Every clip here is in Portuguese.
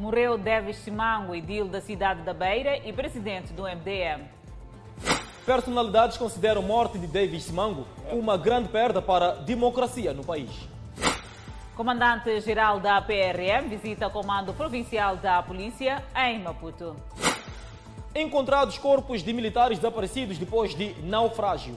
Morreu Davis Simango, edil da cidade da Beira e presidente do MDM. Personalidades consideram a morte de Davis Simango uma grande perda para a democracia no país. Comandante-geral da PRM visita o Comando Provincial da Polícia em Maputo. Encontrados corpos de militares desaparecidos depois de naufrágio.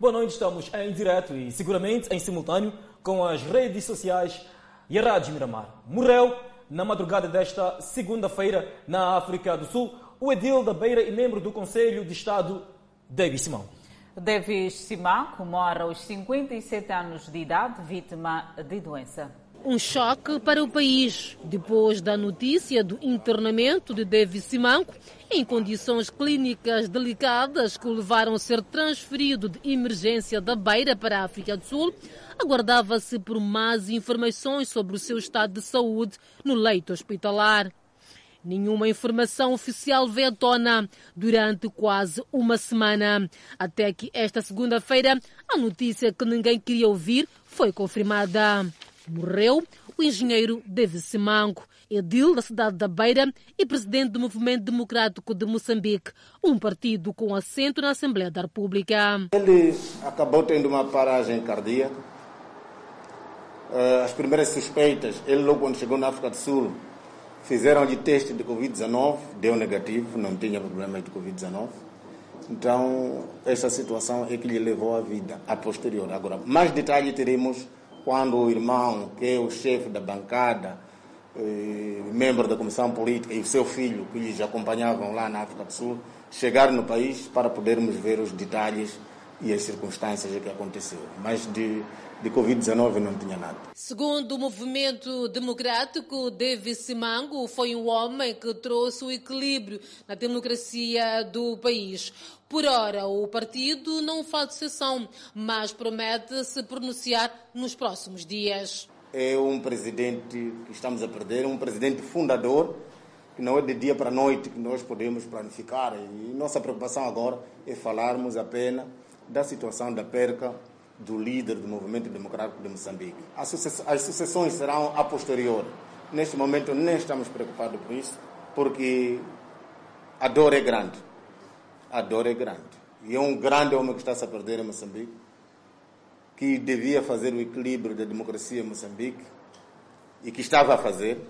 Boa noite, estamos em direto e seguramente em simultâneo com as redes sociais e a Rádio Miramar. Morreu na madrugada desta segunda-feira na África do Sul o edil da Beira e membro do Conselho de Estado, David Simão. Davis Simão morre aos 57 anos de idade, vítima de doença. Um choque para o país depois da notícia do internamento de David Simanco em condições clínicas delicadas que o levaram a ser transferido de emergência da Beira para a África do Sul. Aguardava-se por mais informações sobre o seu estado de saúde no leito hospitalar. Nenhuma informação oficial veio à tona durante quase uma semana, até que esta segunda-feira a notícia que ninguém queria ouvir foi confirmada. Morreu o engenheiro David Simango, edil da cidade da Beira e presidente do Movimento Democrático de Moçambique, um partido com assento na Assembleia da República. Ele acabou tendo uma paragem cardíaca. As primeiras suspeitas, ele logo quando chegou na África do Sul, fizeram-lhe teste de Covid-19, deu negativo, não tinha problema de Covid-19. Então, essa situação é que lhe levou à vida, a posterior. Agora, mais detalhe teremos quando o irmão, que é o chefe da bancada, eh, membro da comissão política, e o seu filho, que lhes acompanhavam lá na África do Sul, chegar no país para podermos ver os detalhes e as circunstâncias que aconteceu. Mas de, de Covid-19 não tinha nada. Segundo o movimento democrático, David Simango foi um homem que trouxe o equilíbrio na democracia do país. Por ora, o partido não faz sessão, mas promete se pronunciar nos próximos dias. É um presidente que estamos a perder, um presidente fundador, que não é de dia para noite que nós podemos planificar. E nossa preocupação agora é falarmos apenas da situação da perca do líder do movimento democrático de Moçambique. As sucessões serão a posterior. Neste momento nem estamos preocupados com isso, porque a dor é grande. A dor é grande. E é um grande homem que está -se a perder em Moçambique, que devia fazer o equilíbrio da democracia em Moçambique e que estava a fazer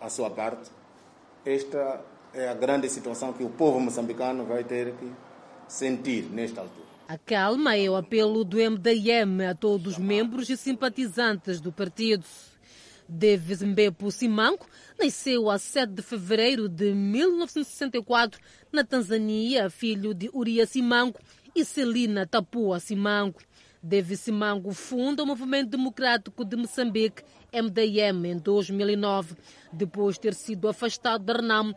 a sua parte. Esta é a grande situação que o povo moçambicano vai ter que sentir nesta altura. A calma é o apelo do MDM a todos os membros e simpatizantes do partido. Davis Mbepo Simango nasceu a 7 de fevereiro de 1964 na Tanzânia, filho de Uria Simango e Celina Tapua Simango. Davis Simango funda o Movimento Democrático de Moçambique, MDM, em 2009, depois de ter sido afastado da RENAM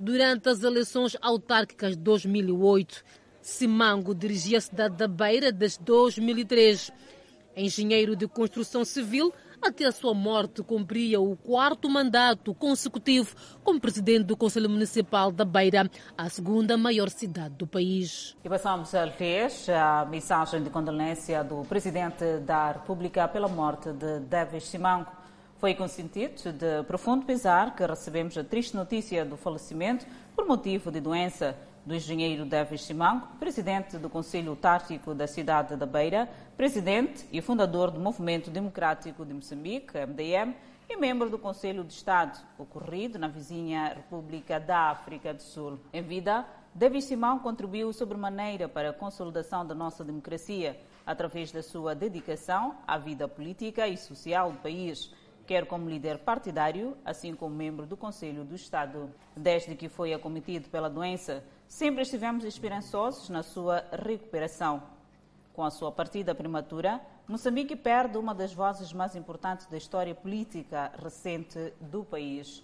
durante as eleições autárquicas de 2008. Simango dirigia a cidade da Beira desde 2003. Engenheiro de construção civil, até a sua morte cumpria o quarto mandato consecutivo como presidente do Conselho Municipal da Beira, a segunda maior cidade do país. E passamos a ler a mensagem de condolência do presidente da República pela morte de Davis Simango. Foi consentido de profundo pesar que recebemos a triste notícia do falecimento por motivo de doença do engenheiro Davis Simango, presidente do Conselho Tático da cidade da Beira, presidente e fundador do Movimento Democrático de Moçambique, MDM, e membro do Conselho de Estado, ocorrido na vizinha República da África do Sul. Em vida, Davis Simão contribuiu sobremaneira para a consolidação da nossa democracia, através da sua dedicação à vida política e social do país quer como líder partidário, assim como membro do Conselho do Estado. Desde que foi acometido pela doença, sempre estivemos esperançosos na sua recuperação. Com a sua partida prematura, Moçambique perde uma das vozes mais importantes da história política recente do país.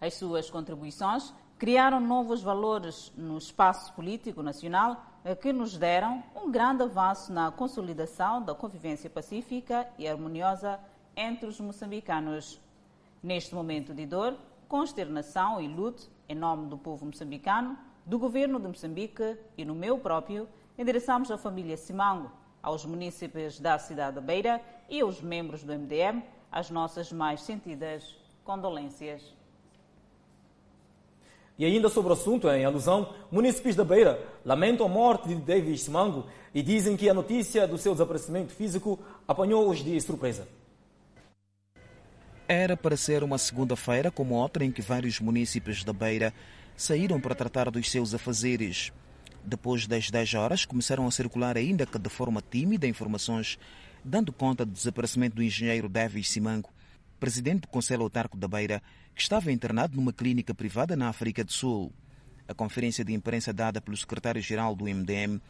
As suas contribuições criaram novos valores no espaço político nacional que nos deram um grande avanço na consolidação da convivência pacífica e harmoniosa entre os moçambicanos. Neste momento de dor, consternação e luto, em nome do povo moçambicano, do governo de Moçambique e no meu próprio, endereçamos à família Simango, aos munícipes da cidade da Beira e aos membros do MDM as nossas mais sentidas condolências. E ainda sobre o assunto, em alusão, munícipes da Beira lamentam a morte de Davis Simango e dizem que a notícia do seu desaparecimento físico apanhou-os de surpresa. Era para ser uma segunda-feira como outra em que vários munícipes da Beira saíram para tratar dos seus afazeres. Depois das 10 horas, começaram a circular, ainda que de forma tímida, informações dando conta do desaparecimento do engenheiro Davis Simango, presidente do Conselho Autarco da Beira, que estava internado numa clínica privada na África do Sul. A conferência de imprensa dada pelo secretário-geral do MDM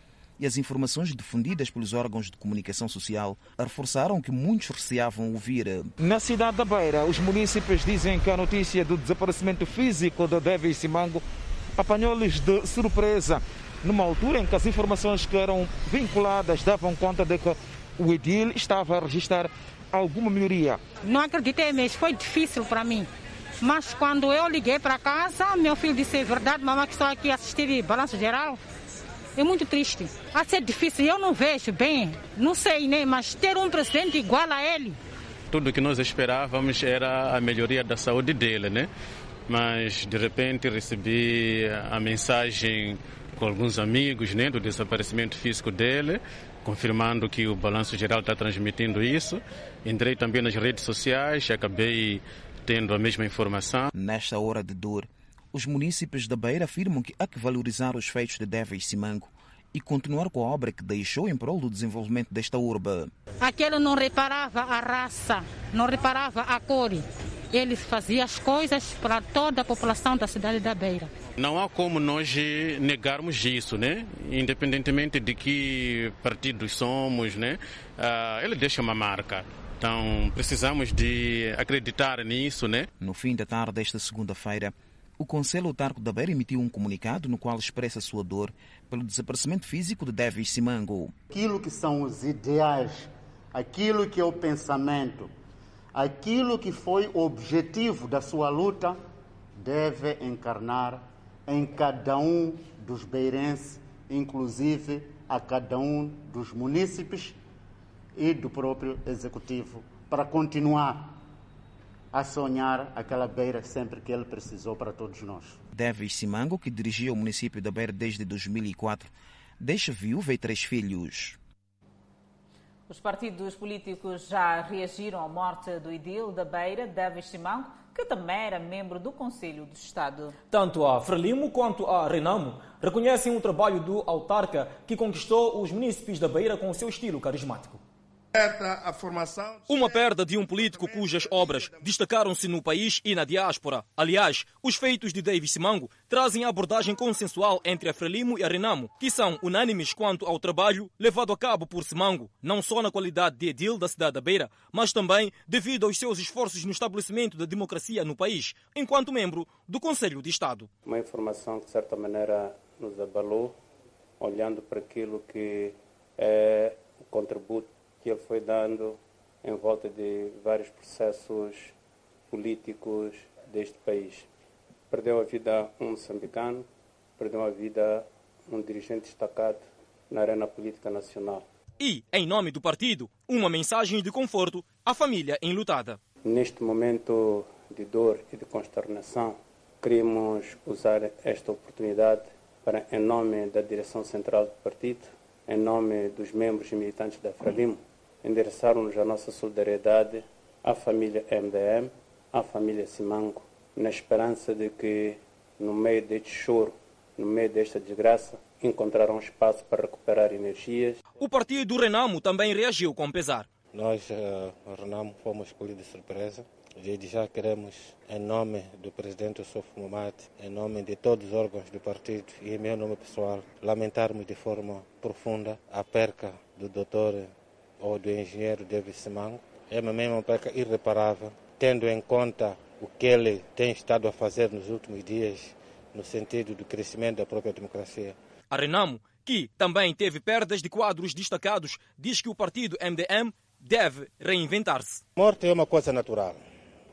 e as informações difundidas pelos órgãos de comunicação social reforçaram que muitos receavam ouvir. Na cidade da Beira, os munícipes dizem que a notícia do desaparecimento físico de Davis Simango apanhou-lhes de surpresa, numa altura em que as informações que eram vinculadas davam conta de que o Edil estava a registrar alguma melhoria. Não acreditei mesmo, foi difícil para mim. Mas quando eu liguei para casa, meu filho disse: é verdade, mamãe, que estou aqui a assistir balanço geral. É muito triste. A ser difícil, eu não vejo bem, não sei nem, mas ter um presidente igual a ele. Tudo que nós esperávamos era a melhoria da saúde dele, né? Mas de repente recebi a mensagem com alguns amigos, né, do desaparecimento físico dele confirmando que o Balanço Geral está transmitindo isso. Entrei também nas redes sociais e acabei tendo a mesma informação. Nesta hora de dor, os munícipes da Beira afirmam que há que valorizar os feitos de Deves Simango e continuar com a obra que deixou em prol do desenvolvimento desta urba. Aquele não reparava a raça, não reparava a cor. Ele fazia as coisas para toda a população da cidade da Beira. Não há como nós negarmos isso, né? Independentemente de que partidos somos, né? Uh, ele deixa uma marca. Então precisamos de acreditar nisso, né? No fim da tarde desta segunda-feira, o Conselho Autarco da Beira emitiu um comunicado no qual expressa sua dor pelo desaparecimento físico de Davis Simango. Aquilo que são os ideais, aquilo que é o pensamento, aquilo que foi o objetivo da sua luta, deve encarnar em cada um dos beirenses, inclusive a cada um dos munícipes e do próprio executivo, para continuar a sonhar aquela beira sempre que ele precisou para todos nós. Davis Simango, que dirigia o município da Beira desde 2004, deixa viúva e três filhos. Os partidos políticos já reagiram à morte do idil da Beira, Davis Simango, que também era membro do Conselho do Estado. Tanto a Frelimo quanto a Renamo reconhecem o trabalho do autarca que conquistou os munícipes da Beira com o seu estilo carismático. Uma perda de um político cujas obras destacaram-se no país e na diáspora. Aliás, os feitos de Davis Simango trazem a abordagem consensual entre a Frelimo e a Renamo, que são unânimes quanto ao trabalho levado a cabo por Simango, não só na qualidade de edil da cidade da Beira, mas também devido aos seus esforços no estabelecimento da democracia no país, enquanto membro do Conselho de Estado. Uma informação que, de certa maneira, nos abalou, olhando para aquilo que é o contributo que ele foi dando em volta de vários processos políticos deste país. Perdeu a vida um moçambicano, perdeu a vida um dirigente destacado na arena política nacional. E, em nome do partido, uma mensagem de conforto à família enlutada. Neste momento de dor e de consternação, queríamos usar esta oportunidade para, em nome da direção central do partido, em nome dos membros e militantes da Frelimo, endereçaram-nos a nossa solidariedade à família MDM, à família Simango, na esperança de que, no meio deste choro, no meio desta desgraça, encontrarão espaço para recuperar energias. O partido Renamo também reagiu com pesar. Nós, uh, Renamo, fomos escolhidos de surpresa. Desde já queremos, em nome do presidente Sof Momat, em nome de todos os órgãos do partido e em meu nome pessoal, lamentarmos de forma profunda a perca do doutor ou do engenheiro David Simango é mesmo uma perca irreparável, tendo em conta o que ele tem estado a fazer nos últimos dias no sentido do crescimento da própria democracia. A Renamo, que também teve perdas de quadros destacados, diz que o partido MDM deve reinventar-se. Morte é uma coisa natural.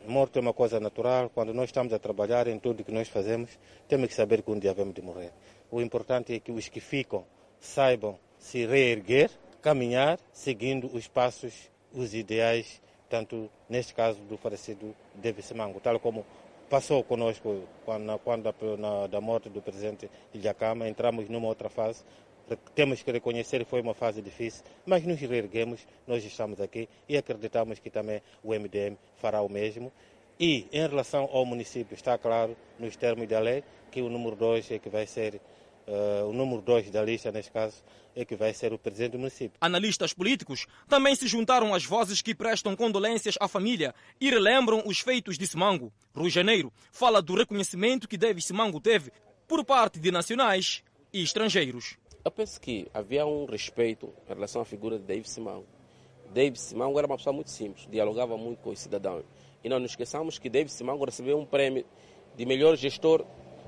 Morte é uma coisa natural. Quando nós estamos a trabalhar em tudo que nós fazemos, temos que saber que um dia vamos de morrer. O importante é que os que ficam saibam se reerguer, caminhar, seguindo os passos, os ideais, tanto neste caso do falecido David Simango, tal como passou conosco quando, quando na, da morte do presidente Ilhacama, entramos numa outra fase. Temos que reconhecer que foi uma fase difícil, mas nos reerguemos, nós estamos aqui e acreditamos que também o MDM fará o mesmo. E em relação ao município, está claro, nos termos da lei, que o número 2 é que vai ser Uh, o número 2 da lista, neste caso, é que vai ser o presidente do município. Analistas políticos também se juntaram às vozes que prestam condolências à família e relembram os feitos de Simango. Rui Janeiro fala do reconhecimento que David Simango teve por parte de nacionais e estrangeiros. Eu penso que havia um respeito em relação à figura de David Simango. David Simango era uma pessoa muito simples, dialogava muito com os cidadãos. E não nos esqueçamos que David Simango recebeu um prêmio de melhor gestor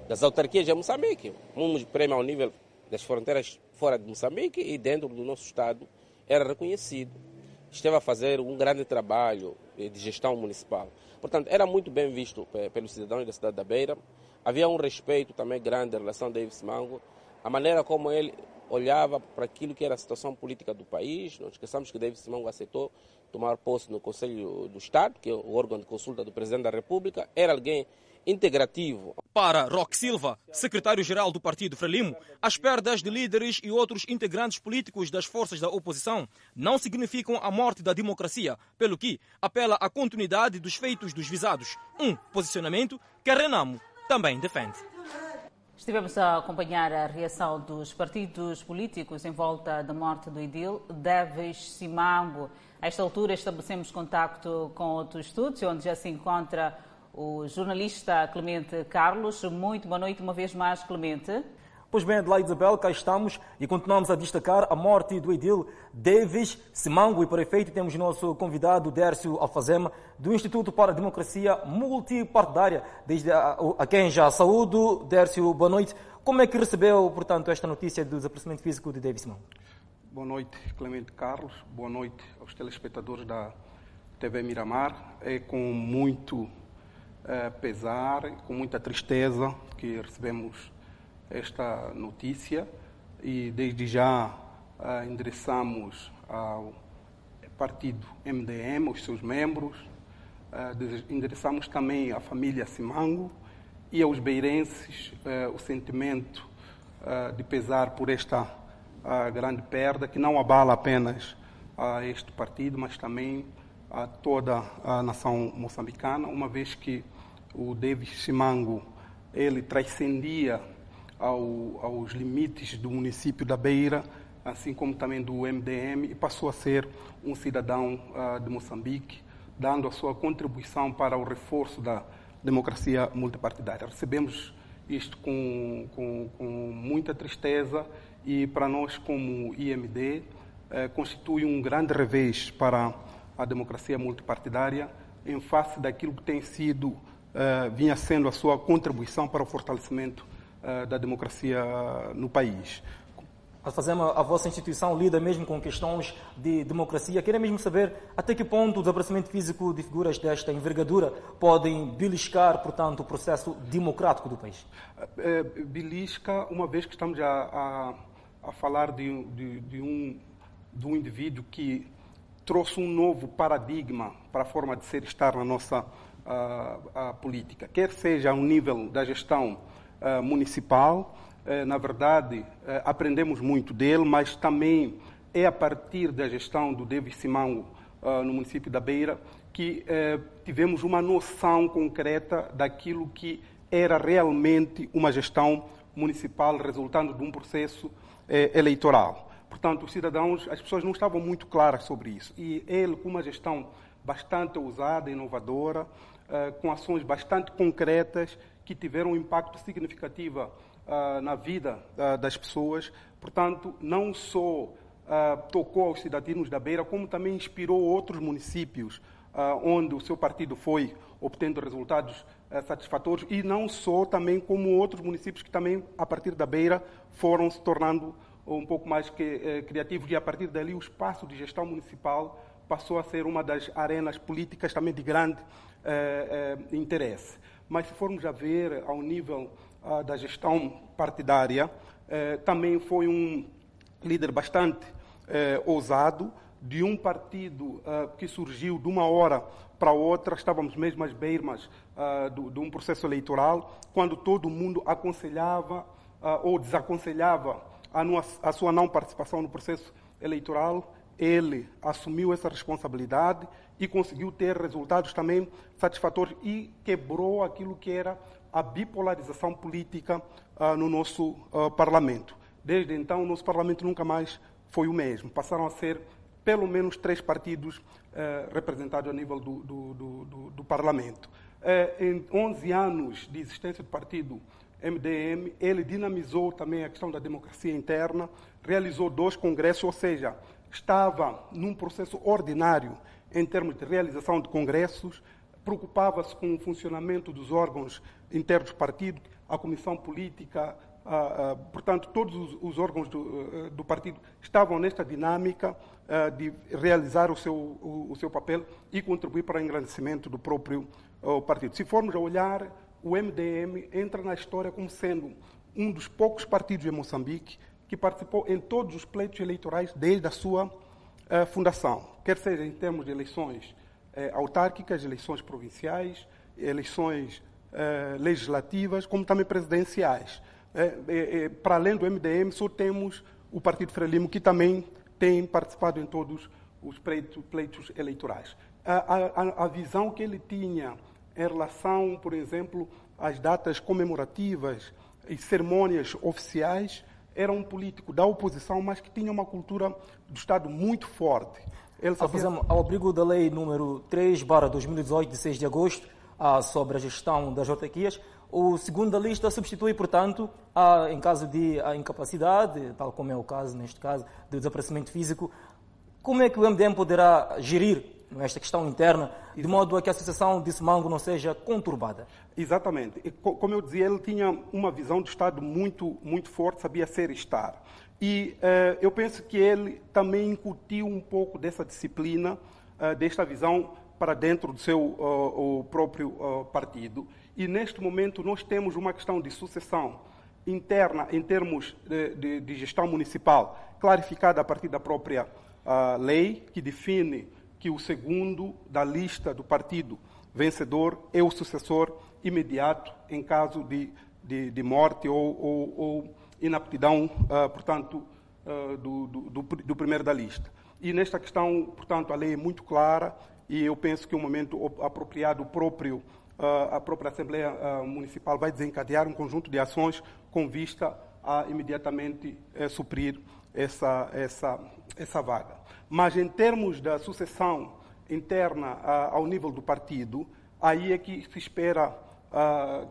das autarquias de Moçambique. Um prêmio ao nível das fronteiras fora de Moçambique e dentro do nosso Estado era reconhecido. Esteve a fazer um grande trabalho de gestão municipal. Portanto, era muito bem visto pelos cidadãos da cidade da Beira. Havia um respeito também grande em relação a Davis Mango. A maneira como ele olhava para aquilo que era a situação política do país. Não esqueçamos que Davis Mango aceitou tomar posse no Conselho do Estado, que é o órgão de consulta do Presidente da República. Era alguém integrativo. Para Roque Silva, secretário-geral do Partido Frelimo, as perdas de líderes e outros integrantes políticos das forças da oposição não significam a morte da democracia, pelo que apela à continuidade dos feitos dos visados. Um posicionamento que a Renamo também defende. Estivemos a acompanhar a reação dos partidos políticos em volta da morte do Idil Deves Simango. A esta altura estabelecemos contacto com outro estúdio, onde já se encontra o jornalista Clemente Carlos. Muito boa noite uma vez mais, Clemente. Pois bem, Adelaide Isabel, cá estamos e continuamos a destacar a morte do Edil Davis Simango e para efeito temos nosso convidado Dércio Alfazema do Instituto para a Democracia Multipartidária, desde a, a quem já saúdo. Dércio, boa noite. Como é que recebeu, portanto, esta notícia do desaparecimento físico de Davis Simango? Boa noite, Clemente Carlos. Boa noite aos telespectadores da TV Miramar. É com muito uh, pesar, com muita tristeza que recebemos esta notícia e desde já uh, endereçamos ao partido MDM, os seus membros, uh, endereçamos também à família Simango e aos beirenses uh, o sentimento de pesar por esta grande perda que não abala apenas a este partido, mas também a toda a nação moçambicana, uma vez que o David Simango ele transcendia ao, aos limites do município da Beira, assim como também do MDM, e passou a ser um cidadão uh, de Moçambique, dando a sua contribuição para o reforço da democracia multipartidária. Recebemos isto com, com, com muita tristeza e para nós, como IMD, eh, constitui um grande revés para a democracia multipartidária em face daquilo que tem sido, uh, vinha sendo a sua contribuição para o fortalecimento uh, da democracia no país. Fazemos a vossa instituição lida mesmo com questões de democracia. Queria mesmo saber até que ponto o desaparecimento físico de figuras desta envergadura podem beliscar, portanto, o processo democrático do país. É, belisca, uma vez que estamos a, a, a falar de, de, de, um, de um indivíduo que trouxe um novo paradigma para a forma de ser estar na nossa a, a política, quer seja ao nível da gestão uh, municipal, uh, na verdade, uh, aprendemos muito dele, mas também é a partir da gestão do David Simão no município da Beira que tivemos uma noção concreta daquilo que era realmente uma gestão municipal resultando de um processo eleitoral. Portanto, os cidadãos, as pessoas não estavam muito claras sobre isso. E ele, com uma gestão bastante ousada, inovadora, com ações bastante concretas que tiveram um impacto significativo uh, na vida uh, das pessoas, portanto, não só tocou aos cidadãos da Beira, como também inspirou outros municípios onde o seu partido foi obtendo resultados satisfatórios. E não só também como outros municípios que também, a partir da Beira, foram se tornando um pouco mais que, eh, criativos. E a partir dali o espaço de gestão municipal passou a ser uma das arenas políticas também de grande eh, eh, interesse. Mas se formos a ver ao nível ah, da gestão partidária, também foi um, líder bastante eh, ousado, de um partido uh, que surgiu de uma hora para outra, estávamos mesmo às beiras uh, de um processo eleitoral, quando todo mundo aconselhava ou desaconselhava a, a, sua não participação no processo eleitoral, ele assumiu essa responsabilidade e conseguiu ter resultados também satisfatórios e quebrou aquilo que era a bipolarização política no nosso parlamento. Desde então, o nosso parlamento nunca mais foi o mesmo. Passaram a ser pelo menos três partidos uh, representados a nível do, do, do, do Parlamento. Uh, em 11 anos de existência do partido MDM, ele dinamizou também a questão da democracia interna, realizou dois congressos, ou seja, estava num processo ordinário em termos de realização de congressos, preocupava-se com o funcionamento dos órgãos internos do partido, a comissão política, ah, ah, portanto, todos os, os órgãos do, uh, do, partido estavam nesta dinâmica uh, de realizar o seu, o, o, seu papel e contribuir para o engrandecimento do próprio uh, partido. Se formos a olhar, o MDM entra na história como sendo um dos poucos partidos em Moçambique que participou em todos os pleitos eleitorais desde a sua fundação, quer seja em termos de eleições autárquicas, eleições provinciais, eleições legislativas, como também presidenciais. Para além do MDM, só temos o Partido Frelimo, que também tem participado em todos os pleitos, pleitos eleitorais. A, a, a, visão que ele tinha em relação, por exemplo, às datas comemorativas e cerimônias oficiais, era um político da oposição, mas que tinha uma cultura do Estado muito forte. Ele sabia... Ao abrigo da lei número 3, 2018, de 6 de agosto, sobre a gestão das autarquias, o segundo da lista substitui, portanto, a, em caso de incapacidade, tal como é o caso, neste caso, de desaparecimento físico. Como é que o MDM poderá gerir esta questão interna, de modo a que a associação de Semango não seja conturbada? Exatamente. Como eu dizia, ele tinha uma visão de Estado muito, muito forte, sabia ser e estar. E uh, eu penso que ele também incutiu um pouco dessa disciplina, uh, desta visão para dentro do seu uh, próprio partido. E neste momento nós temos uma questão de sucessão interna em termos de, de, de gestão municipal, clarificada a partir da própria uh, lei, que define que o segundo da lista do partido vencedor é o sucessor imediato em caso de, de, de morte ou, ou, ou inaptidão, uh, portanto, uh, do, do, do, primeiro da lista. E nesta questão, portanto, a lei é muito clara e eu penso que o momento apropriado próprio a própria Assembleia Municipal vai desencadear um conjunto de ações com vista a imediatamente eh, suprir essa, essa, essa vaga. Mas em termos da sucessão interna ao nível do partido, aí é que se espera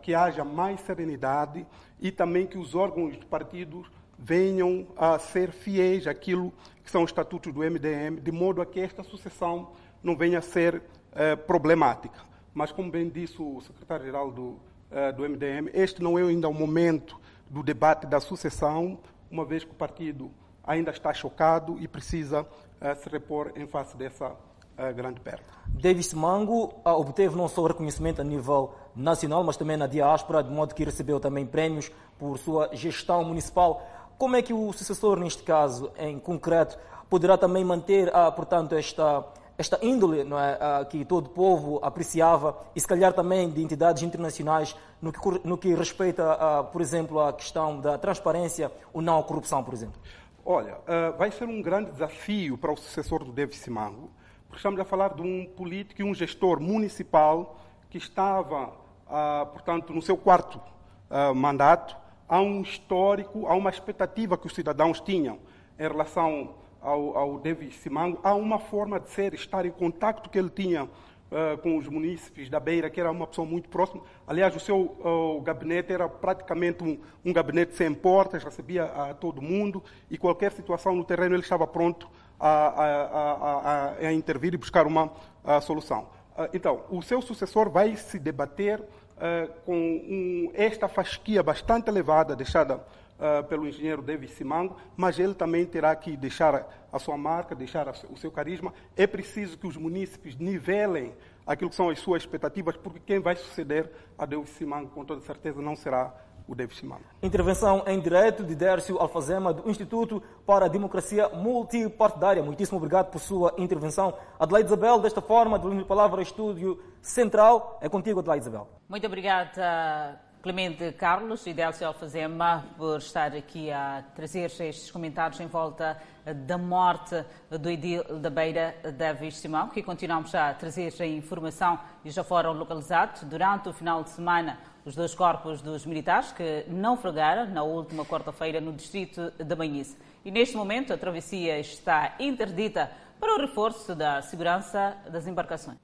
que haja mais serenidade e também que os órgãos do partido venham a ser fiéis àquilo que são os estatutos do MDM, de modo a que esta sucessão não venha a ser eh, problemática. Mas, como bem disse o secretário-geral do, uh, do MDM, este não é ainda o momento do debate da sucessão, uma vez que o partido ainda está chocado e precisa uh, se repor em face dessa uh, grande perda. Davis Mango obteve não só reconhecimento a nível nacional, mas também na diáspora, de modo que recebeu também prémios por sua gestão municipal. Como é que o sucessor, neste caso, em concreto, poderá também manter, portanto, esta esta índole não é, que todo o povo apreciava e se calhar também de entidades internacionais no que, no que respeita, por exemplo, à questão da transparência ou não à corrupção, por exemplo? Olha, uh, vai ser um grande desafio para o sucessor do David Simango, porque estamos a falar de um político e um gestor municipal que estava, uh, portanto, no seu quarto uh, mandato, há um histórico, há uma expectativa que os cidadãos tinham em relação ao, ao David Simango, há uma forma de ser, estar em contato que ele tinha uh, com os munícipes da Beira, que era uma pessoa muito próxima. Aliás, o seu uh, gabinete era praticamente um, um, gabinete sem portas, recebia a todo mundo e qualquer situação no terreno ele estava pronto a, a, a, a intervir e buscar uma solução. Uh, então, o seu sucessor vai se debater com um, esta fasquia bastante elevada deixada uh, pelo engenheiro David Simango, mas ele também terá que deixar a sua marca, deixar o seu carisma. É preciso que os munícipes nivelem aquilo que são as suas expectativas, porque quem vai suceder a David Simango, com toda certeza, não será o David Simango. Intervenção em direto de Dércio Alfazema, do Instituto para a Democracia Multipartidária. Muitíssimo obrigado por sua intervenção. Adelaide Isabel, desta forma, devolvendo a palavra ao Estúdio Central. É contigo, Adelaide Isabel. Muito obrigada. Clemente Carlos e Délcio Alfazema por estar aqui a trazer estes comentários em volta da morte do Edil da Beira, David Simão, que continuamos a trazer a informação e já foram localizados durante o final de semana os dois corpos dos militares que naufragaram na última quarta-feira no distrito de Banhice. E neste momento a travessia está interdita para o reforço da segurança das embarcações.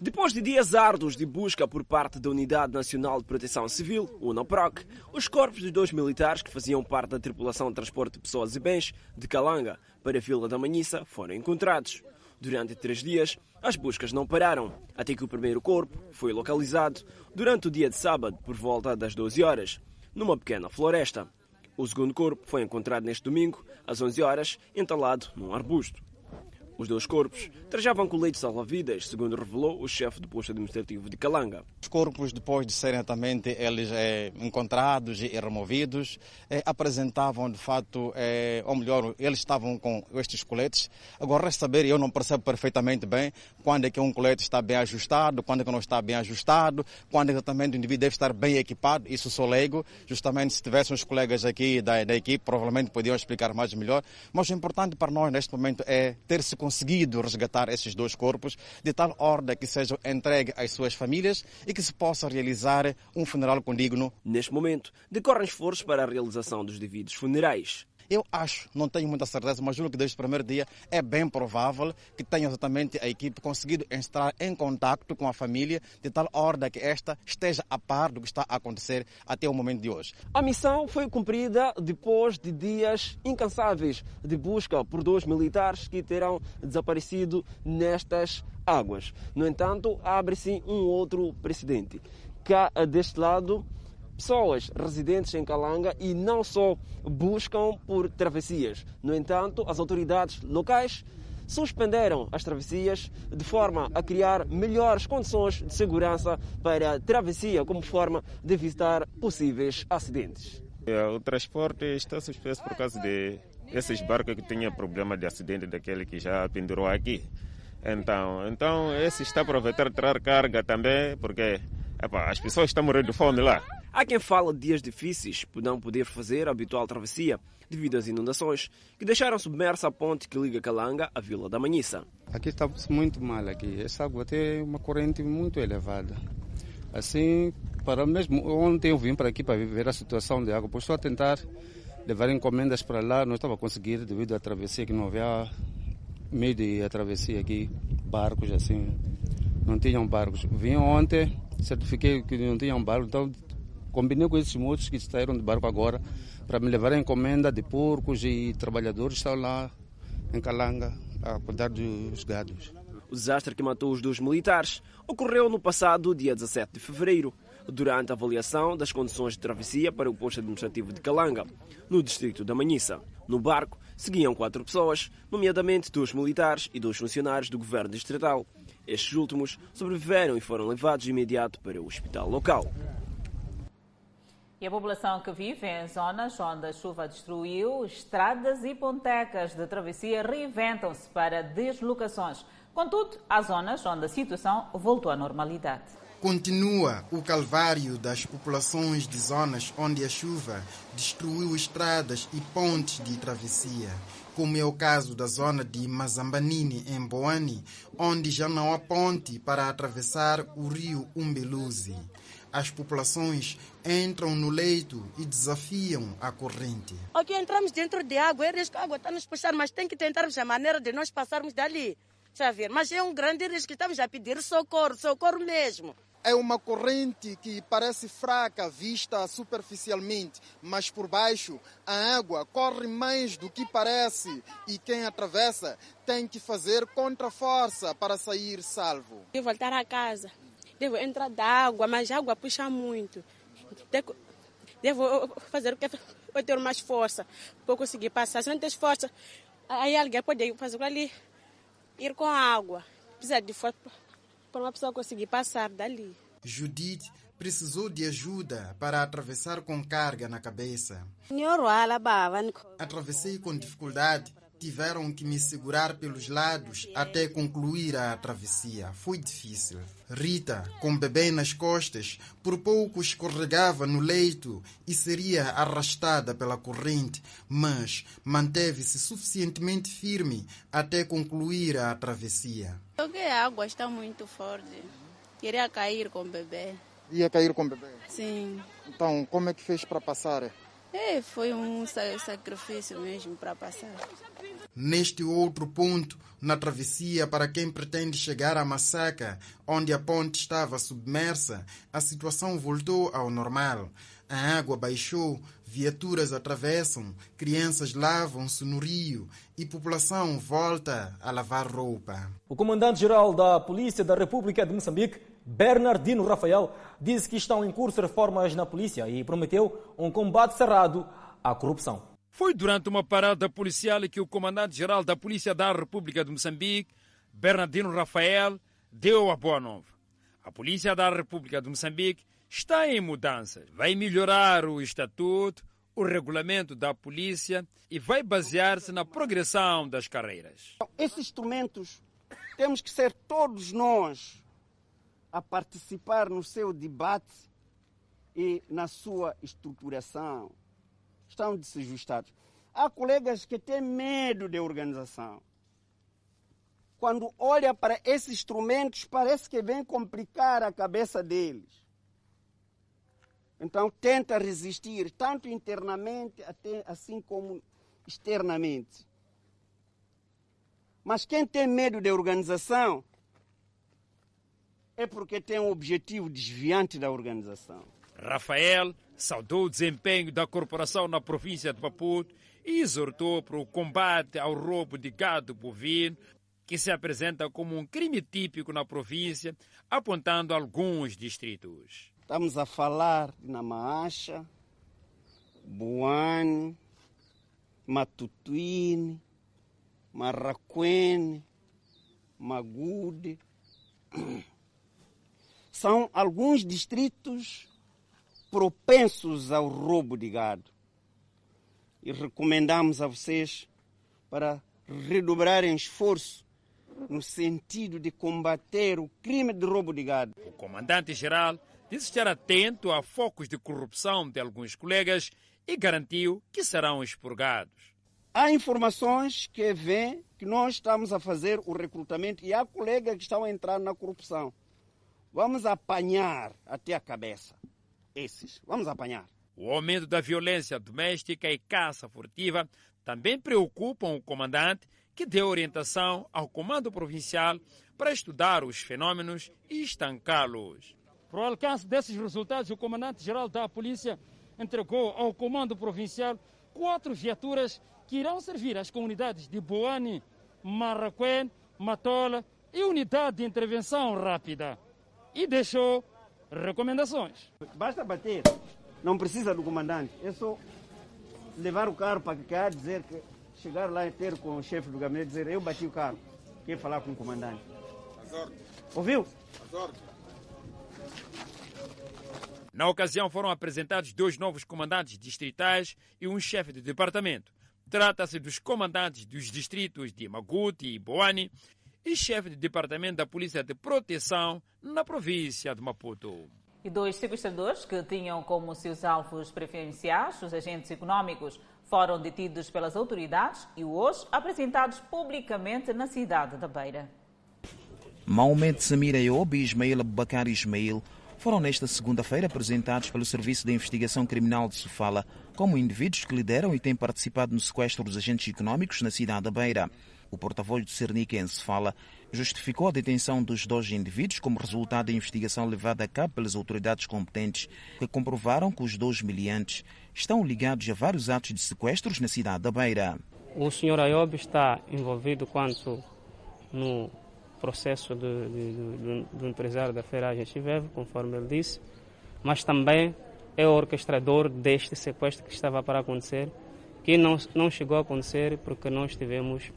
Depois de dias árduos de busca por parte da Unidade Nacional de Proteção Civil, UNAPROC, os corpos dos dois militares que faziam parte da tripulação de transporte de pessoas e bens de Calanga para a Vila da Manhissa foram encontrados. Durante três dias, as buscas não pararam, até que o primeiro corpo foi localizado durante o dia de sábado, por volta das 12 horas, numa pequena floresta. O segundo corpo foi encontrado neste domingo, às 11 horas, entalado num arbusto. Os dois corpos trajavam coletes salva-vidas, segundo revelou o chefe do posto administrativo de Calanga. Os corpos, depois de serem também eles é, encontrados e removidos, é, apresentavam de fato, é, ou melhor, eles estavam com estes coletes. Agora, resta saber, eu não percebo perfeitamente bem quando é que um colete está bem ajustado, quando é que não está bem ajustado, quando exatamente o indivíduo deve estar bem equipado. Isso sou leigo. Justamente se tivessem os colegas aqui da, da equipe, provavelmente podiam explicar mais melhor. Mas o importante para nós neste momento é ter-se conseguido resgatar esses dois corpos de tal ordem que sejam entregues às suas famílias e que se possa realizar um funeral condigno. Neste momento, decorrem esforços para a realização dos devidos funerais. Eu acho, não tenho muita certeza, mas julgo que desde o primeiro dia é bem provável que tenha exatamente a equipe conseguido entrar em contato com a família de tal ordem que esta esteja a par do que está a acontecer até o momento de hoje. A missão foi cumprida depois de dias incansáveis de busca por dois militares que terão desaparecido nestas águas. No entanto, abre-se um outro precedente. Cá deste lado, pessoas residentes em Calanga e não só buscam por travessias. No entanto, as autoridades locais suspenderam as travessias de forma a criar melhores condições de segurança para a travessia, como forma de evitar possíveis acidentes. O transporte está suspenso por causa de esses barcos que tinham problema de acidente daquele que já pendurou aqui. Então, então esse está a aproveitar tirar carga também, porque epa, as pessoas estão morrendo de fome lá. Há quem fala de dias difíceis por não poder fazer a habitual travessia devido às inundações que deixaram submersa a ponte que liga Calanga à Vila da Manhissa. Aqui está muito mal aqui. Essa água tem uma corrente muito elevada. Assim, para mesmo ontem eu vim para aqui para ver a situação de água, pois estou a tentar levar encomendas para lá, não estava a conseguir devido à travessia que não havia meio de travessia aqui, barcos assim, não tinham barcos. Vim ontem, certifiquei que não tinham barco, então combinei com esses moços que saíram de barco agora para me levar a encomenda de porcos e trabalhadores estão lá em Calanga a cuidar dos gados. O desastre que matou os dois militares ocorreu no passado dia 17 de fevereiro, durante a avaliação das condições de travessia para o posto administrativo de Calanga, no distrito da Manhissa. No barco seguiam quatro pessoas, nomeadamente dois militares e dois funcionários do governo distrital. Estes últimos sobreviveram e foram levados de imediato para o hospital local. E a população que vive em zonas onde a chuva destruiu estradas e pontecas de travessia reinventam-se para deslocações. Contudo, há zonas onde a situação voltou à normalidade. Continua o calvário das populações de zonas onde a chuva destruiu estradas e pontes de travessia, como é o caso da zona de Mazambanini, em Boani, onde já não há ponte para atravessar o rio Umbeluzi. As populações entram no leito e desafiam a corrente. Aqui entramos dentro de água, é risco, a água está nos puxando, mas tem que tentarmos a maneira de nós passarmos dali. Deixa ver, mas é um grande risco, estamos a pedir socorro, socorro mesmo. É uma corrente que parece fraca vista superficialmente, mas por baixo a água corre mais do que parece e quem atravessa tem que fazer contra-força para sair salvo. E voltar a casa. Devo entrar da água, mas a água puxa muito. Devo fazer o que eu ter mais força para conseguir passar. Se não tem força, aí alguém pode fazer ali, ir com a água. Precisa de força para uma pessoa conseguir passar dali. Judith precisou de ajuda para atravessar com carga na cabeça. Atravessei com dificuldade. Tiveram que me segurar pelos lados até concluir a travessia. Foi difícil. Rita, com bebê nas costas, por pouco escorregava no leito e seria arrastada pela corrente, mas manteve-se suficientemente firme até concluir a travessia. Porque a água está muito forte. Queria cair com o bebê. Ia cair com o bebê? Sim. Então, como é que fez para passar? É, foi um sacrifício mesmo para passar. Neste outro ponto, na travessia para quem pretende chegar a Massaca, onde a ponte estava submersa, a situação voltou ao normal. A água baixou, viaturas atravessam, crianças lavam-se no rio e população volta a lavar roupa. O comandante-geral da Polícia da República de Moçambique, Bernardino Rafael, disse que estão em curso reformas na polícia e prometeu um combate cerrado à corrupção. Foi durante uma parada policial que o comandante-geral da Polícia da República de Moçambique, Bernardino Rafael, deu a boa nova. A Polícia da República de Moçambique está em mudanças. Vai melhorar o estatuto, o regulamento da polícia e vai basear-se na progressão das carreiras. Esses instrumentos temos que ser todos nós a participar no seu debate e na sua estruturação. Estão desajustados. Há colegas que têm medo de organização. Quando olha para esses instrumentos, parece que vem complicar a cabeça deles. Então tenta resistir, tanto internamente até, assim como externamente. Mas quem tem medo de organização é porque tem um objetivo desviante da organização. Rafael saudou o desempenho da corporação na província de Maputo e exortou para o combate ao roubo de gado bovino, que se apresenta como um crime típico na província, apontando alguns distritos. Estamos a falar de Namaacha, Buane, Matutuine, Marraquene, Magude. São alguns distritos propensos ao roubo de gado. E recomendamos a vocês para redobrarem esforço no sentido de combater o crime de roubo de gado. O comandante-geral disse estar atento a focos de corrupção de alguns colegas e garantiu que serão expurgados. Há informações que vêm que nós estamos a fazer o recrutamento e há colegas que estão a entrar na corrupção. Vamos apanhar até a cabeça esses. Vamos apanhar. O aumento da violência doméstica e caça furtiva também preocupam o comandante, que deu orientação ao comando provincial para estudar os fenômenos e estancá-los. Para o alcance desses resultados, o comandante-geral da polícia entregou ao comando provincial quatro viaturas que irão servir às comunidades de Boane, Marraquém, Matola e unidade de intervenção rápida. E deixou recomendações. Basta bater, não precisa do comandante. É só levar o carro para cá dizer que chegar lá e ter com o chefe do gabinete dizer eu bati o carro. Quer falar com o comandante. Ouviu? Na ocasião foram apresentados dois novos comandantes distritais e um chefe de departamento. Trata-se dos comandantes dos distritos de Maguti e Boane e chefe de departamento da Polícia de Proteção na província de Maputo. E dois sequestradores que tinham como seus alvos preferenciais os agentes econômicos foram detidos pelas autoridades e hoje apresentados publicamente na cidade da Beira. Maomed Samir Ayob e Ismael Abubakar Ismail foram nesta segunda-feira apresentados pelo Serviço de Investigação Criminal de Sofala como indivíduos que lideram e têm participado no sequestro dos agentes econômicos na cidade da Beira. O porta-voz do Cernic em justificou a detenção dos dois indivíduos como resultado da investigação levada a cabo pelas autoridades competentes, que comprovaram que os dois miliantes estão ligados a vários atos de sequestros na cidade da Beira. O senhor Ayob está envolvido quanto no processo do, do, do empresário da ferragem Chivev, conforme ele disse, mas também é o orquestrador deste sequestro que estava para acontecer, que não, não chegou a acontecer porque nós tivemos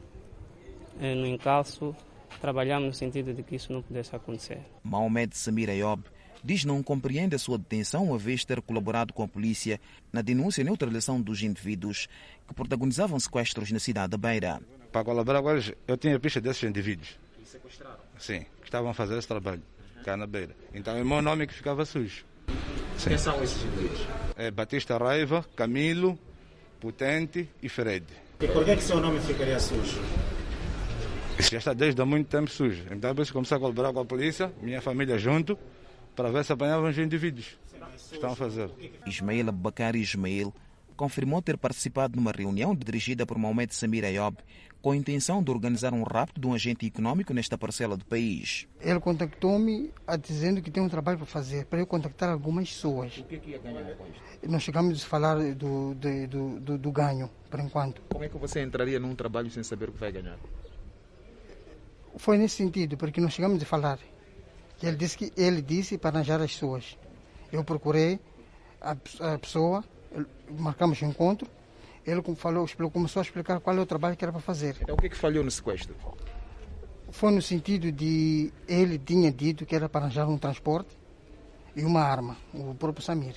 no encalço, trabalhamos no sentido de que isso não pudesse acontecer. Mahomed Samir Ayob diz não compreende a sua detenção, uma vez ter colaborado com a polícia na denúncia e neutralização dos indivíduos que protagonizavam sequestros na cidade da Beira. Para colaborar agora, eu tinha pista desses indivíduos. E sequestraram? Sim, que estavam a fazer esse trabalho cá na Beira. Então é o meu nome que ficava sujo. Sim. Quem são esses indivíduos? É Batista Raiva, Camilo, Potente e Fred. E por que, que seu nome ficaria sujo? Já está desde há muito tempo sujo. Então, depois comecei a colaborar com a polícia, minha família junto, para ver se apanhavam os indivíduos que estão a fazer. Ismael Abubakar Ismael confirmou ter participado numa reunião dirigida por Mohamed Samir Ayob com a intenção de organizar um rapto de um agente econômico nesta parcela do país. Ele contactou-me dizendo que tem um trabalho para fazer, para eu contactar algumas pessoas. O que, é que ia ganhar com isto? Nós chegamos a falar do, do, do, do ganho, por enquanto. Como é que você entraria num trabalho sem saber o que vai ganhar? Foi nesse sentido, porque nós chegamos a falar. Ele disse que ele disse para arranjar as pessoas. Eu procurei a, a pessoa, marcamos um encontro. Ele falou, começou a explicar qual é o trabalho que era para fazer. Então o que, é que falhou no sequestro? Foi no sentido de ele tinha dito que era para arranjar um transporte e uma arma, o próprio Samir.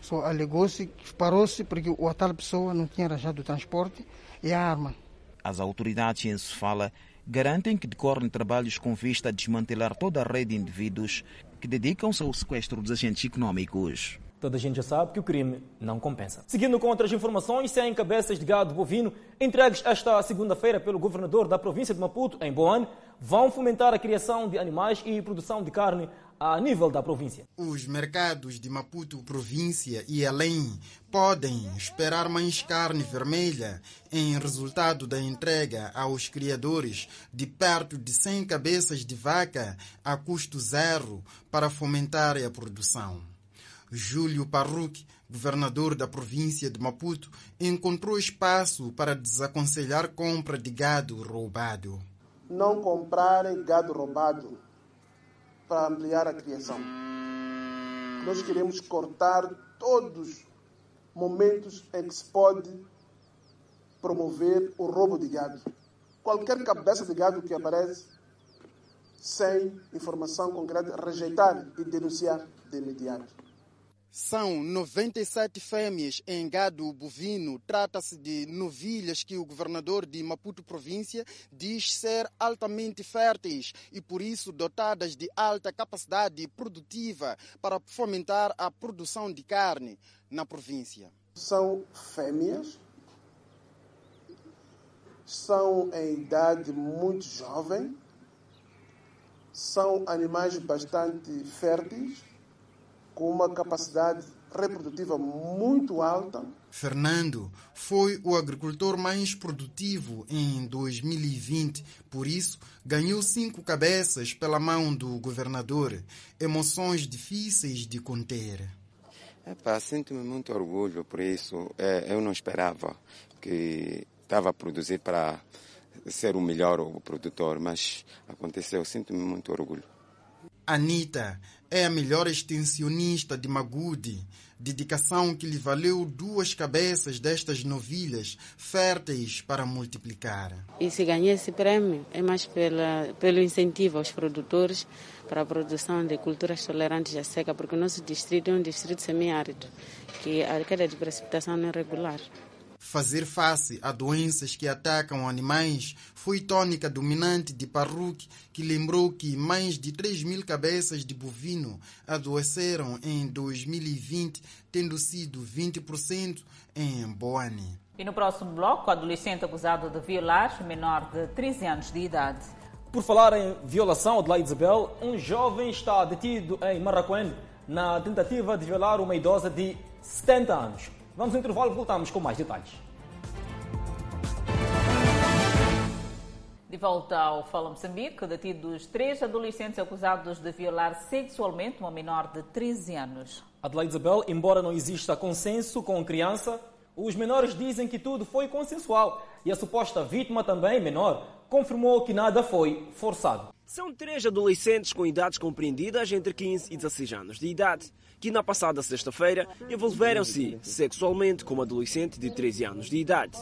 Só alegou-se, parou-se porque a tal pessoa não tinha arranjado o transporte e a arma. As autoridades em Sofala garantem que decorrem trabalhos com vista a desmantelar toda a rede de indivíduos que dedicam-se ao sequestro dos agentes econômicos. Toda a gente já sabe que o crime não compensa. Seguindo com outras informações, 100 cabeças de gado bovino entregues esta segunda-feira pelo governador da província de Maputo, em Boane, vão fomentar a criação de animais e produção de carne a nível da província. Os mercados de Maputo, província e além podem esperar mais carne vermelha em resultado da entrega aos criadores de perto de 100 cabeças de vaca a custo zero para fomentar a produção. Júlio Parruque, governador da província de Maputo, encontrou espaço para desaconselhar compra de gado roubado. Não comprarem gado roubado para ampliar a criação. Nós queremos cortar todos os momentos em que se pode promover o roubo de gado. Qualquer cabeça de gado que aparece sem informação concreta, rejeitar e denunciar de imediato. São 97 fêmeas em gado bovino. Trata-se de novilhas que o governador de Maputo província diz ser altamente férteis e por isso dotadas de alta capacidade produtiva para fomentar a produção de carne na província. São fêmeas, são em idade muito jovem, são animais bastante férteis com uma capacidade reprodutiva muito alta. Fernando foi o agricultor mais produtivo em 2020, por isso ganhou cinco cabeças pela mão do governador. Emoções difíceis de conter. Epa, sinto-me muito orgulho por isso. É, eu não esperava que estava a produzir para ser o melhor produtor, mas aconteceu. Sinto-me muito orgulho. Anitta é a melhor extensionista de Magudi, dedicação que lhe valeu duas cabeças destas novilhas férteis para multiplicar. E se ganhar esse prêmio é mais pela, pelo incentivo aos produtores para a produção de culturas tolerantes à seca, porque o nosso distrito é um distrito semiárido, que a queda de precipitação não é regular. Fazer face a doenças que atacam animais foi tônica dominante de Parruque, que lembrou que mais de 3 mil cabeças de bovino adoeceram em 2020, tendo sido 20% em Boane. E no próximo bloco, o adolescente acusado de violar menor de 13 anos de idade. Por falar em violação, Adelaide Isabel, um jovem está detido em Marraquém na tentativa de violar uma idosa de 70 anos. Vamos ao intervalo e voltamos com mais detalhes. De volta ao Fala Moçambique, detidos três adolescentes acusados de violar sexualmente uma menor de 13 anos. Adelaide Isabel, embora não exista consenso com a criança, os menores dizem que tudo foi consensual e a suposta vítima, também menor, confirmou que nada foi forçado. São três adolescentes com idades compreendidas entre 15 e 16 anos de idade, que na passada sexta-feira envolveram-se sexualmente com uma adolescente de 13 anos de idade.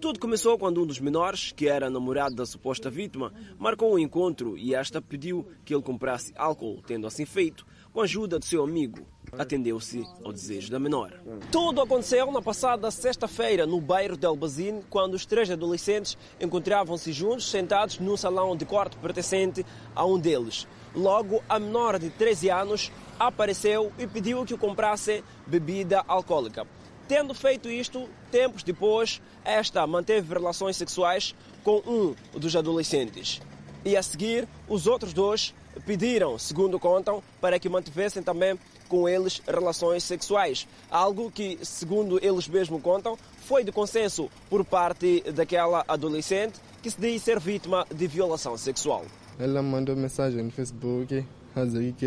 Tudo começou quando um dos menores, que era namorado da suposta vítima, marcou um encontro e esta pediu que ele comprasse álcool. Tendo assim feito, com a ajuda do seu amigo. Atendeu-se ao desejo da menor. Tudo aconteceu na passada sexta-feira no bairro de Albazine, quando os três adolescentes encontravam-se juntos, sentados num salão de corte pertencente a um deles. Logo, a menor de 13 anos apareceu e pediu que o comprasse bebida alcoólica. Tendo feito isto, tempos depois, esta manteve relações sexuais com um dos adolescentes. E a seguir, os outros dois pediram, segundo contam, para que mantivessem também com eles relações sexuais. Algo que, segundo eles mesmos contam, foi de consenso por parte daquela adolescente que se diz ser vítima de violação sexual. Ela mandou mensagem no Facebook a dizer que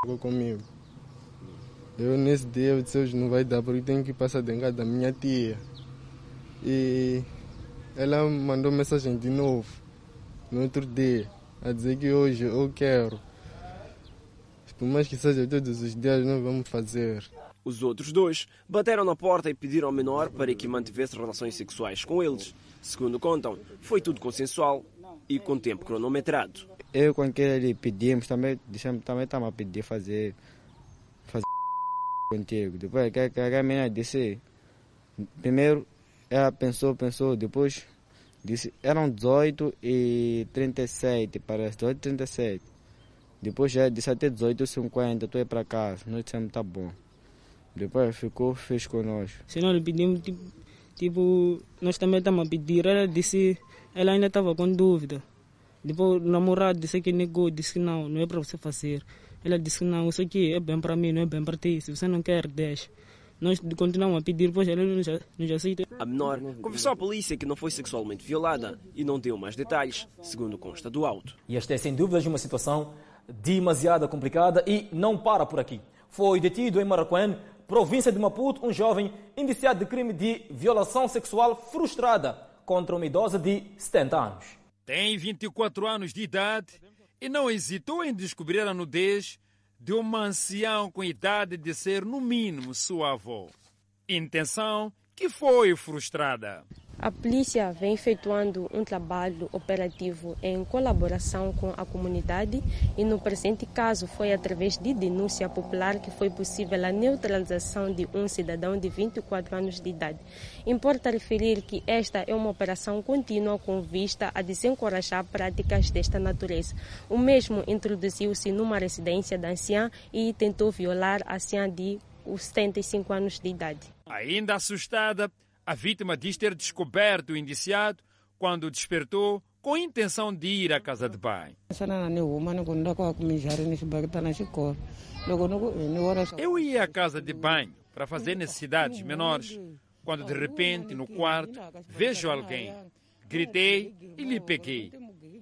queria comigo. Eu nesse dia eu disse hoje não vai dar porque tenho que passar dentro casa da minha tia. E ela mandou mensagem de novo no outro dia a dizer que hoje eu quero. Por mais que seja todos os dias, nós vamos fazer. Os outros dois bateram na porta e pediram ao menor para que mantivesse relações sexuais com eles. Segundo contam, foi tudo consensual e com tempo cronometrado. Eu, quando ele pedimos, também, dissemos, também estamos a pedir fazer, fazer contigo. Depois, que, que a menina disse, primeiro, ela pensou, pensou, depois disse, eram 18 e 37, parece, 18 e 37. Depois já disse até 18 e 50, tu é para casa. Nós dissemos, tá bom. Depois ficou, fez conosco. Se nós lhe pedimos, tipo, tipo, nós também estamos a pedir. Ela disse, ela ainda estava com dúvida. Depois o namorado disse que negou, disse que não, não é para você fazer. Ela disse que não, isso aqui é bem para mim, não é bem para ti. Se você não quer, deixa. Nós continuamos a pedir, pois ela não nos aceita. A menor confessou à polícia que não foi sexualmente violada e não deu mais detalhes, segundo consta do auto. E esta é sem dúvidas uma situação demasiado complicada e não para por aqui. Foi detido em Maracuã, província de Maputo, um jovem indiciado de crime de violação sexual frustrada contra uma idosa de 70 anos. Tem 24 anos de idade e não hesitou em descobrir a nudez de uma anciã com idade de ser, no mínimo, sua avó. Intenção que foi frustrada. A polícia vem efetuando um trabalho operativo em colaboração com a comunidade e no presente caso foi através de denúncia popular que foi possível a neutralização de um cidadão de 24 anos de idade. Importa referir que esta é uma operação contínua com vista a desencorajar práticas desta natureza. O mesmo introduziu-se numa residência da anciã e tentou violar a anciã de 75 anos de idade. Ainda assustada, a vítima diz ter descoberto o indiciado quando despertou com a intenção de ir à casa de banho. Eu ia à casa de banho para fazer necessidades menores, quando de repente no quarto vejo alguém. Gritei e lhe peguei.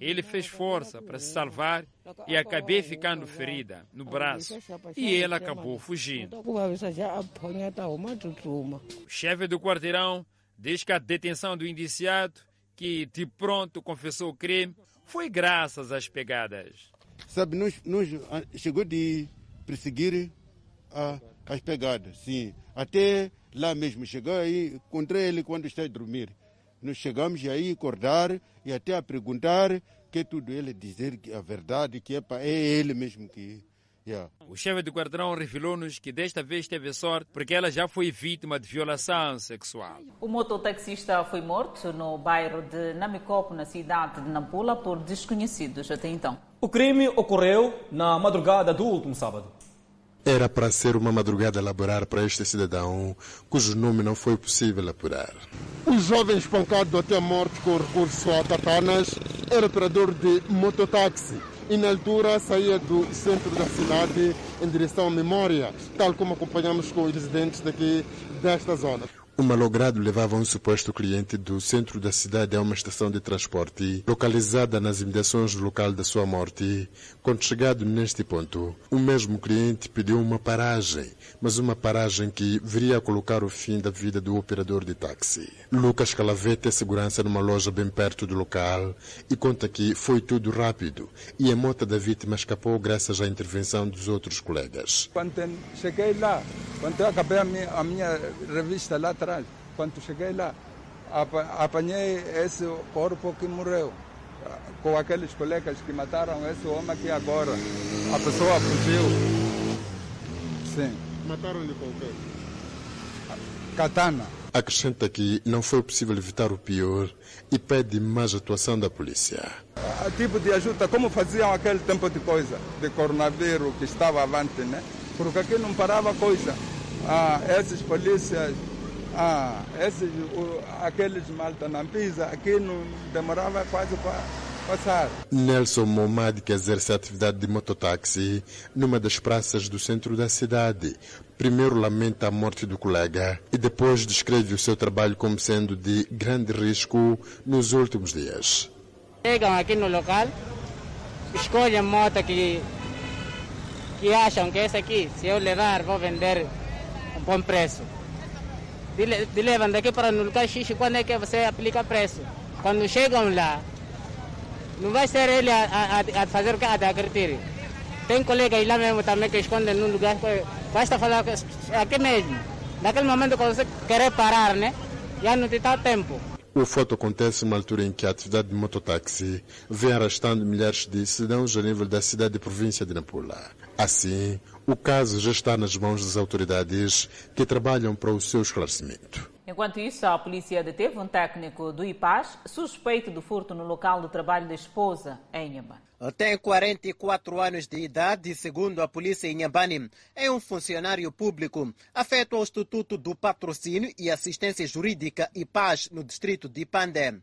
Ele fez força para se salvar e acabei ficando ferida no braço e ele acabou fugindo. O chefe do quarteirão diz que a detenção do indiciado, que de pronto confessou o crime, foi graças às pegadas. Sabe, nos, nos chegou de perseguir a, as pegadas, sim. Até lá mesmo, chegou aí, encontrei ele quando está a dormir. Nós chegamos aí a acordar e até a perguntar que tudo ele dizer a verdade, que é, para, é ele mesmo que. Yeah. O chefe do quarteirão revelou-nos que desta vez teve sorte porque ela já foi vítima de violação sexual. O mototaxista foi morto no bairro de Namicopo, na cidade de Nampula, por desconhecidos até então. O crime ocorreu na madrugada do último sábado. Era para ser uma madrugada elaborar para este cidadão, cujo nome não foi possível apurar. O jovem espancado até a morte com recurso a tatanas era operador de mototáxi e na altura saía do centro da cidade em direção à memória, tal como acompanhamos com os residentes daqui desta zona. O malogrado levava um suposto cliente do centro da cidade a uma estação de transporte, localizada nas imediações do local da sua morte. Quando chegado neste ponto, o mesmo cliente pediu uma paragem, mas uma paragem que viria a colocar o fim da vida do operador de táxi. Lucas Calavete é segurança numa loja bem perto do local e conta que foi tudo rápido e a moto da vítima escapou graças à intervenção dos outros colegas. Quando cheguei lá, quando acabei a minha, a minha revista lá atrás, quando cheguei lá, apanhei esse corpo que morreu. com aqueles colegas que mataram esse homem aqui agora. A pessoa fugiu. Sim. Mataram-lhe com o quê? Katana. Acrescenta que não foi possível evitar o pior e pede mais atuação da polícia. A tipo de ajuda, como faziam aquele tempo de coisa, de coronavírus que estava avante, né? Porque aqui não parava coisa. Ah, esses polícias, ah, esses, o, aqueles malta na pisa, aqui não demorava quase para passar. Nelson Momad, que exerce a atividade de mototáxi numa das praças do centro da cidade, primeiro lamenta a morte do colega e depois descreve o seu trabalho como sendo de grande risco nos últimos dias. Chegam aqui no local, escolhem moto que, que acham que essa aqui, se eu levar, vou vender a bom preço. De, levam daqui para no local X, quando é que você aplica preço? Quando chegam lá, não vai ser ele a, a, a fazer o que? A acreditar. Tem colegas lá mesmo também que escondem num lugar, basta falar aqui mesmo. Naquele momento quando você querer parar, né? Já não te dá tempo. O fato acontece numa altura em que a atividade de mototáxi vem arrastando milhares de cidadãos a nível da cidade e província de Nampula. Assim, o caso já está nas mãos das autoridades que trabalham para o seu esclarecimento. Enquanto isso, a polícia deteve um técnico do IPAS suspeito do furto no local do trabalho da esposa, em Inhambane. Tem 44 anos de idade e, segundo a polícia em Inhambane, é um funcionário público afeto ao Estatuto do Patrocínio e Assistência Jurídica IPAS no distrito de Pandé.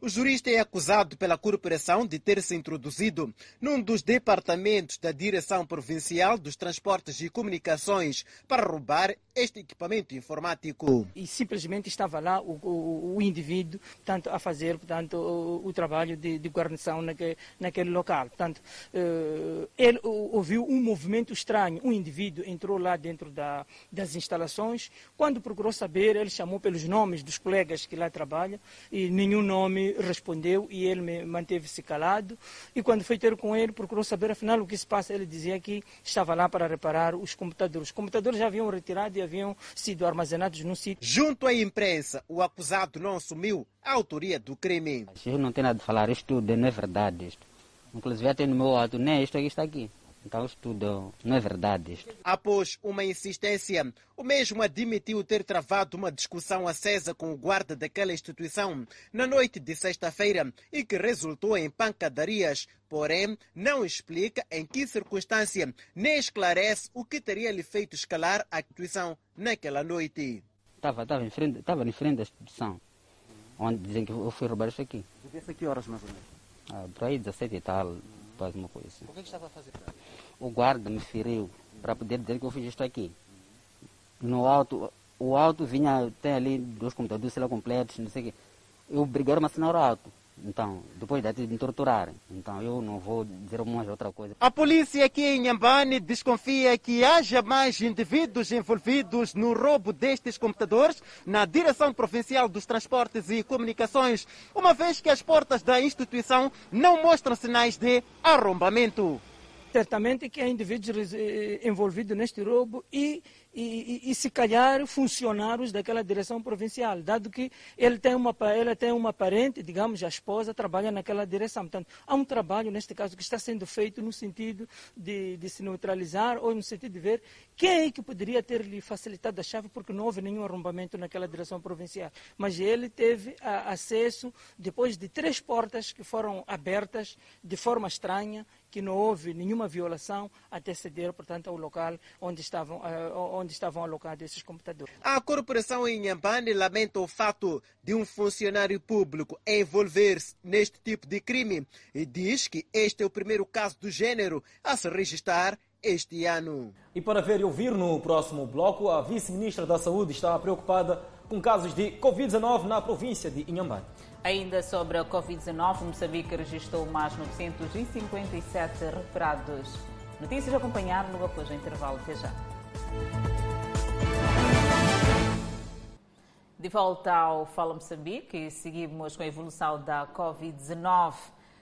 O jurista é acusado pela corporação de ter se introduzido num dos departamentos da Direção Provincial dos Transportes e Comunicações para roubar este equipamento informático. E simplesmente estava lá o, o, o indivíduo portanto, a fazer portanto, o, o trabalho de, de guarnição naque, naquele local. Portanto, uh, ele ouviu um movimento estranho. Um indivíduo entrou lá dentro da, das instalações. Quando procurou saber, ele chamou pelos nomes dos colegas que lá trabalham e nenhum nome respondeu e ele manteve-se calado. E quando foi ter com ele, procurou saber afinal o que se passa. Ele dizia que estava lá para reparar os computadores. Os computadores já haviam retirado e haviam sido armazenados no sítio. Junto à imprensa, o acusado não assumiu a autoria do crime. Eu não tenho nada de falar, isto tudo não é verdade. Isto. Inclusive até no meu auto, nem isto aqui está aqui. Então isso tudo não é verdade. Isto. Após uma insistência, o mesmo admitiu ter travado uma discussão acesa com o guarda daquela instituição na noite de sexta-feira e que resultou em pancadarias, porém não explica em que circunstância nem esclarece o que teria lhe feito escalar a instituição naquela noite. Estava, estava, em, frente, estava em frente da instituição, onde dizem que eu fui roubar isso aqui. Devia que horas mais ou menos? Ah, por aí 17 e tal, quase uma coisa assim. O que, é que estava a fazer? O guarda me feriu para poder dizer que eu fiz isto aqui. No alto, o alto vinha, tem ali dois computadores sei lá, completos, não sei o quê. Eu a assinar o alto. Então, depois de me torturarem. Então, eu não vou dizer mais outra coisa. A polícia aqui em Nhambane desconfia que haja mais indivíduos envolvidos no roubo destes computadores na Direção Provincial dos Transportes e Comunicações, uma vez que as portas da instituição não mostram sinais de arrombamento. Certamente que há indivíduos envolvidos neste roubo e e, e, e, se calhar funcionários daquela direção provincial, dado que ele tem uma, ela tem uma parente, digamos, a esposa trabalha naquela direção. Portanto, há um trabalho, neste caso, que está sendo feito no sentido de, de se neutralizar ou no sentido de ver quem é que poderia ter lhe facilitado a chave, porque não houve nenhum arrombamento naquela direção provincial. Mas ele teve a, acesso depois de três portas que foram abertas de forma estranha, que não houve nenhuma violação até ceder, portanto, ao local onde estavam, onde estavam alocados esses computadores. A corporação em Nhambane lamenta o fato de um funcionário público envolver-se neste tipo de crime e diz que este é o primeiro caso do gênero a se registrar este ano. E para ver e ouvir no próximo bloco, a vice-ministra da Saúde está preocupada com casos de Covid-19 na província de Inhambane. Ainda sobre a Covid-19, Moçambique registrou mais 957 recuperados. Notícias a acompanhar logo após o intervalo. Até já. De volta ao Fala Moçambique, seguimos com a evolução da Covid-19.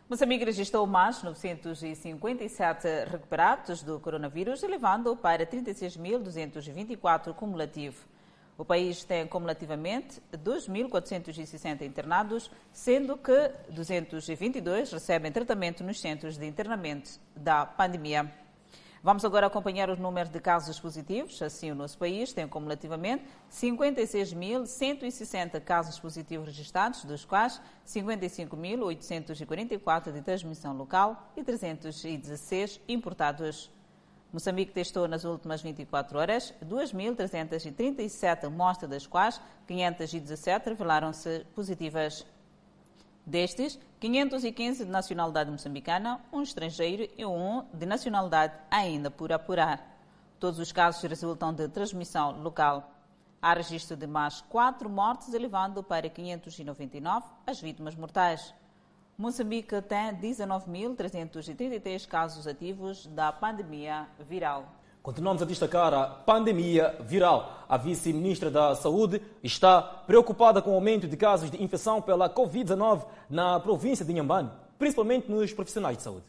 Moçambique registrou mais 957 recuperados do coronavírus, elevando para 36.224 cumulativo. O país tem cumulativamente 2.460 internados, sendo que 222 recebem tratamento nos centros de internamento da pandemia. Vamos agora acompanhar os números de casos positivos. Assim, o nosso país tem cumulativamente 56.160 casos positivos registrados, dos quais 55.844 de transmissão local e 316 importados. Moçambique testou nas últimas 24 horas 2.337 amostras, das quais 517 revelaram-se positivas. Destes, 515 de nacionalidade moçambicana, um estrangeiro e um de nacionalidade ainda por apurar. Todos os casos resultam de transmissão local. Há registro de mais quatro mortes, elevando para 599 as vítimas mortais. Moçambique tem 19.333 casos ativos da pandemia viral. Continuamos a destacar a pandemia viral. A vice-ministra da Saúde está preocupada com o aumento de casos de infecção pela Covid-19 na província de Inhambane, principalmente nos profissionais de saúde.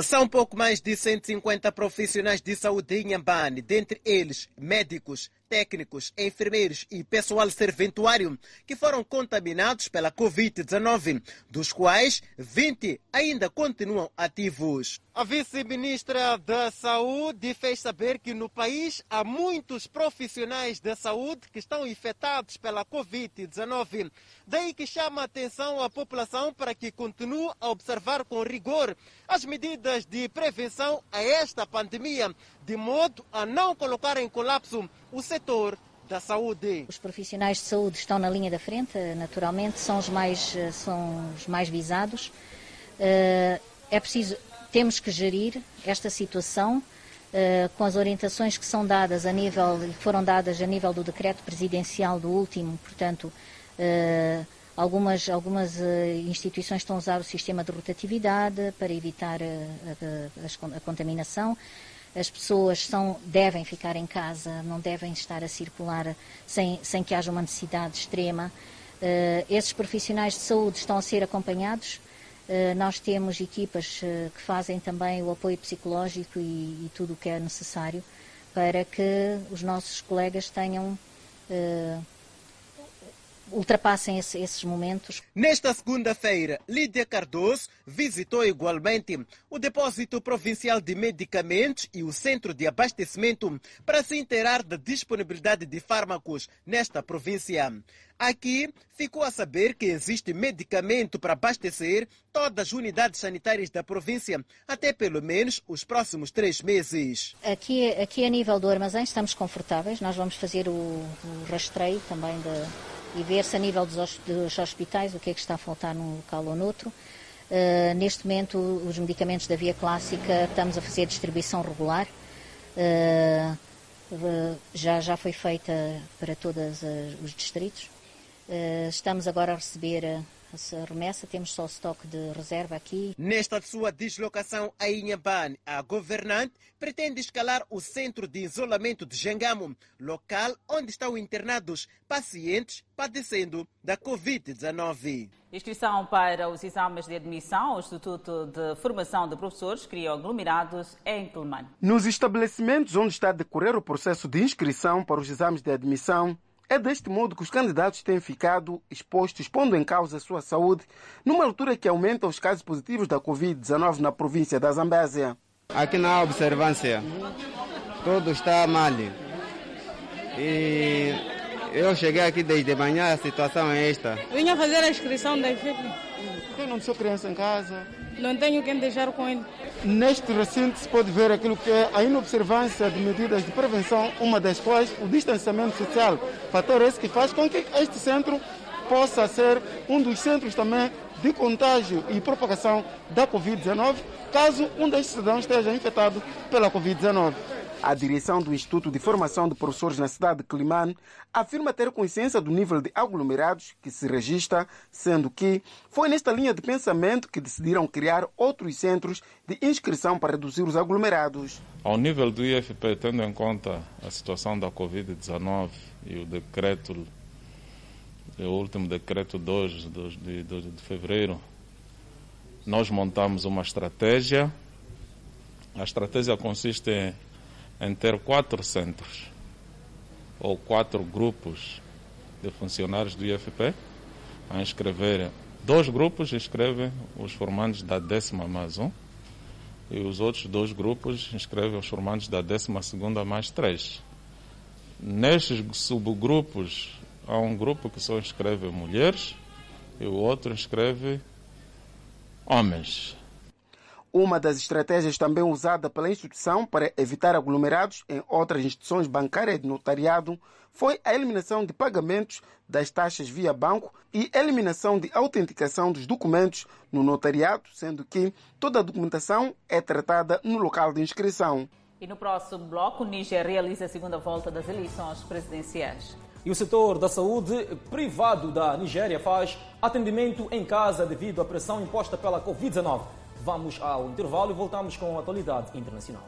São pouco mais de 150 profissionais de saúde em Inhambane, dentre eles médicos, técnicos, enfermeiros e pessoal serventuário que foram contaminados pela Covid-19, dos quais 20 ainda continuam ativos. A vice-ministra da Saúde fez saber que no país há muitos profissionais da saúde que estão infectados pela Covid-19. Daí que chama a atenção à população para que continue a observar com rigor as medidas de prevenção a esta pandemia, de modo a não colocar em colapso o setor da saúde. Os profissionais de saúde estão na linha da frente, naturalmente, são os mais, são os mais visados. É preciso, temos que gerir esta situação com as orientações que são dadas a nível, foram dadas a nível do decreto presidencial do último, portanto, algumas, algumas instituições estão a usar o sistema de rotatividade para evitar a, a, a contaminação as pessoas são, devem ficar em casa, não devem estar a circular sem, sem que haja uma necessidade extrema. Uh, esses profissionais de saúde estão a ser acompanhados. Uh, nós temos equipas uh, que fazem também o apoio psicológico e, e, tudo o que é necessário para que os nossos colegas tenham ultrapassem esse, esses momentos. Nesta segunda-feira, Lídia Cardoso visitou igualmente o Depósito Provincial de Medicamentos e o Centro de Abastecimento para se inteirar da disponibilidade de fármacos nesta província. Aqui ficou a saber que existe medicamento para abastecer todas as unidades sanitárias da província, até pelo menos os próximos três meses. Aqui, aqui a nível do armazém estamos confortáveis, nós vamos fazer o, o rastreio também de, e ver se a nível dos, hospitais o que é que está a faltar num local ou noutro. Uh, neste momento, os medicamentos da via clássica estamos a fazer distribuição regular. Uh, já, já foi feita para todos os distritos. Uh, estamos agora a receber remessa, temos só estoque de reserva aqui. Nesta sua deslocação a Inhambane, a governante pretende escalar o centro de isolamento de Jangamo, local onde estão internados pacientes padecendo da Covid-19. Inscrição para os exames de admissão ao Instituto de Formação de Professores criou aglomerados em Quelimane. Nos estabelecimentos onde está a decorrer o processo de inscrição para os exames de admissão, é deste modo que os candidatos têm ficado expostos, pondo em causa a sua saúde, numa altura que aumenta os casos positivos da Covid-19 na província da Zambésia. Aqui na observância, tudo está mal. E eu cheguei aqui desde manhã, a situação é esta. Vinha fazer a inscrição da filho. Eu não sou criança em casa. Não tenho quem deixar com ele. Neste recinto se pode ver aquilo que é a inobservância de medidas de prevenção, uma das quais o distanciamento social. Fator esse que faz com que este centro possa ser um dos centros também de contágio e propagação da Covid-19, caso um destes cidadãos esteja infectado pela Covid-19. A direção do Instituto de Formação de Professores na cidade de Climane afirma ter consciência do nível de aglomerados que se registra, sendo que foi nesta linha de pensamento que decidiram criar outros centros de inscrição para reduzir os aglomerados. Ao nível do IFP, tendo em conta a situação da Covid-19 e o decreto, o último decreto 2 de, de, de fevereiro, nós montamos uma estratégia. A estratégia consiste em em ter quatro centros ou quatro grupos de funcionários do IFP a inscrever. Dois grupos inscrevem os formandos da décima mais um e os outros dois grupos inscrevem os formandos da décima segunda mais três. Nestes subgrupos, há um grupo que só inscreve mulheres e o outro inscreve homens. Uma das estratégias também usada pela instituição para evitar aglomerados em outras instituições bancárias de notariado foi a eliminação de pagamentos das taxas via banco e eliminação de autenticação dos documentos no notariado, sendo que toda a documentação é tratada no local de inscrição. E no próximo bloco, o Níger realiza a segunda volta das eleições presidenciais. E o setor da saúde privado da Nigéria faz atendimento em casa devido à pressão imposta pela Covid-19. Vamos ao intervalo e voltamos com a atualidade internacional.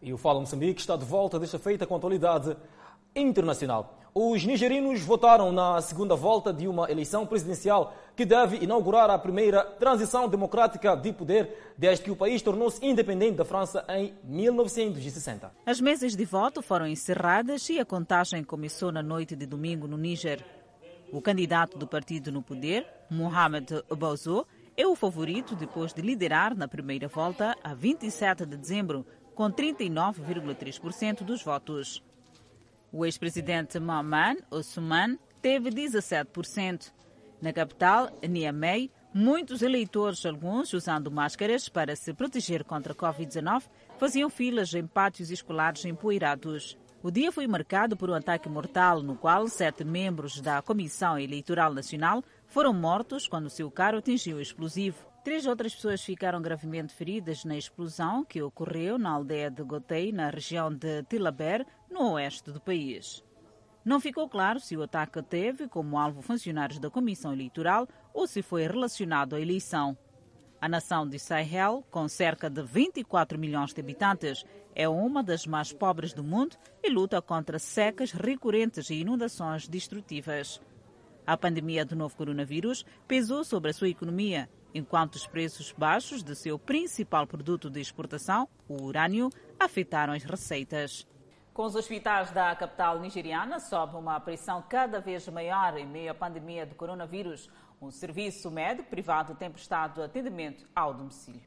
E o Fala Moçambique está de volta, desta feita com a atualidade internacional. Os nigerinos votaram na segunda volta de uma eleição presidencial que deve inaugurar a primeira transição democrática de poder desde que o país tornou-se independente da França em 1960. As mesas de voto foram encerradas e a contagem começou na noite de domingo no Níger. O candidato do partido no poder, Mohamed Bazoum, é o favorito depois de liderar na primeira volta a 27 de dezembro, com 39,3% dos votos. O ex-presidente Maman Ousmane teve 17%. Na capital, Niamey, muitos eleitores, alguns usando máscaras para se proteger contra a Covid-19, faziam filas em pátios escolares empoeirados. O dia foi marcado por um ataque mortal no qual sete membros da Comissão Eleitoral Nacional foram mortos quando seu carro atingiu o explosivo. Três outras pessoas ficaram gravemente feridas na explosão que ocorreu na aldeia de Gotei, na região de Tilaber, no oeste do país. Não ficou claro se o ataque teve como alvo funcionários da Comissão Eleitoral ou se foi relacionado à eleição. A nação de Sahel, com cerca de 24 milhões de habitantes, é uma das mais pobres do mundo e luta contra secas recorrentes e inundações destrutivas. A pandemia do novo coronavírus pesou sobre a sua economia, enquanto os preços baixos de seu principal produto de exportação, o urânio, afetaram as receitas. Com os hospitais da capital nigeriana sob uma pressão cada vez maior em meio à pandemia do coronavírus, um serviço médico privado tem prestado atendimento ao domicílio.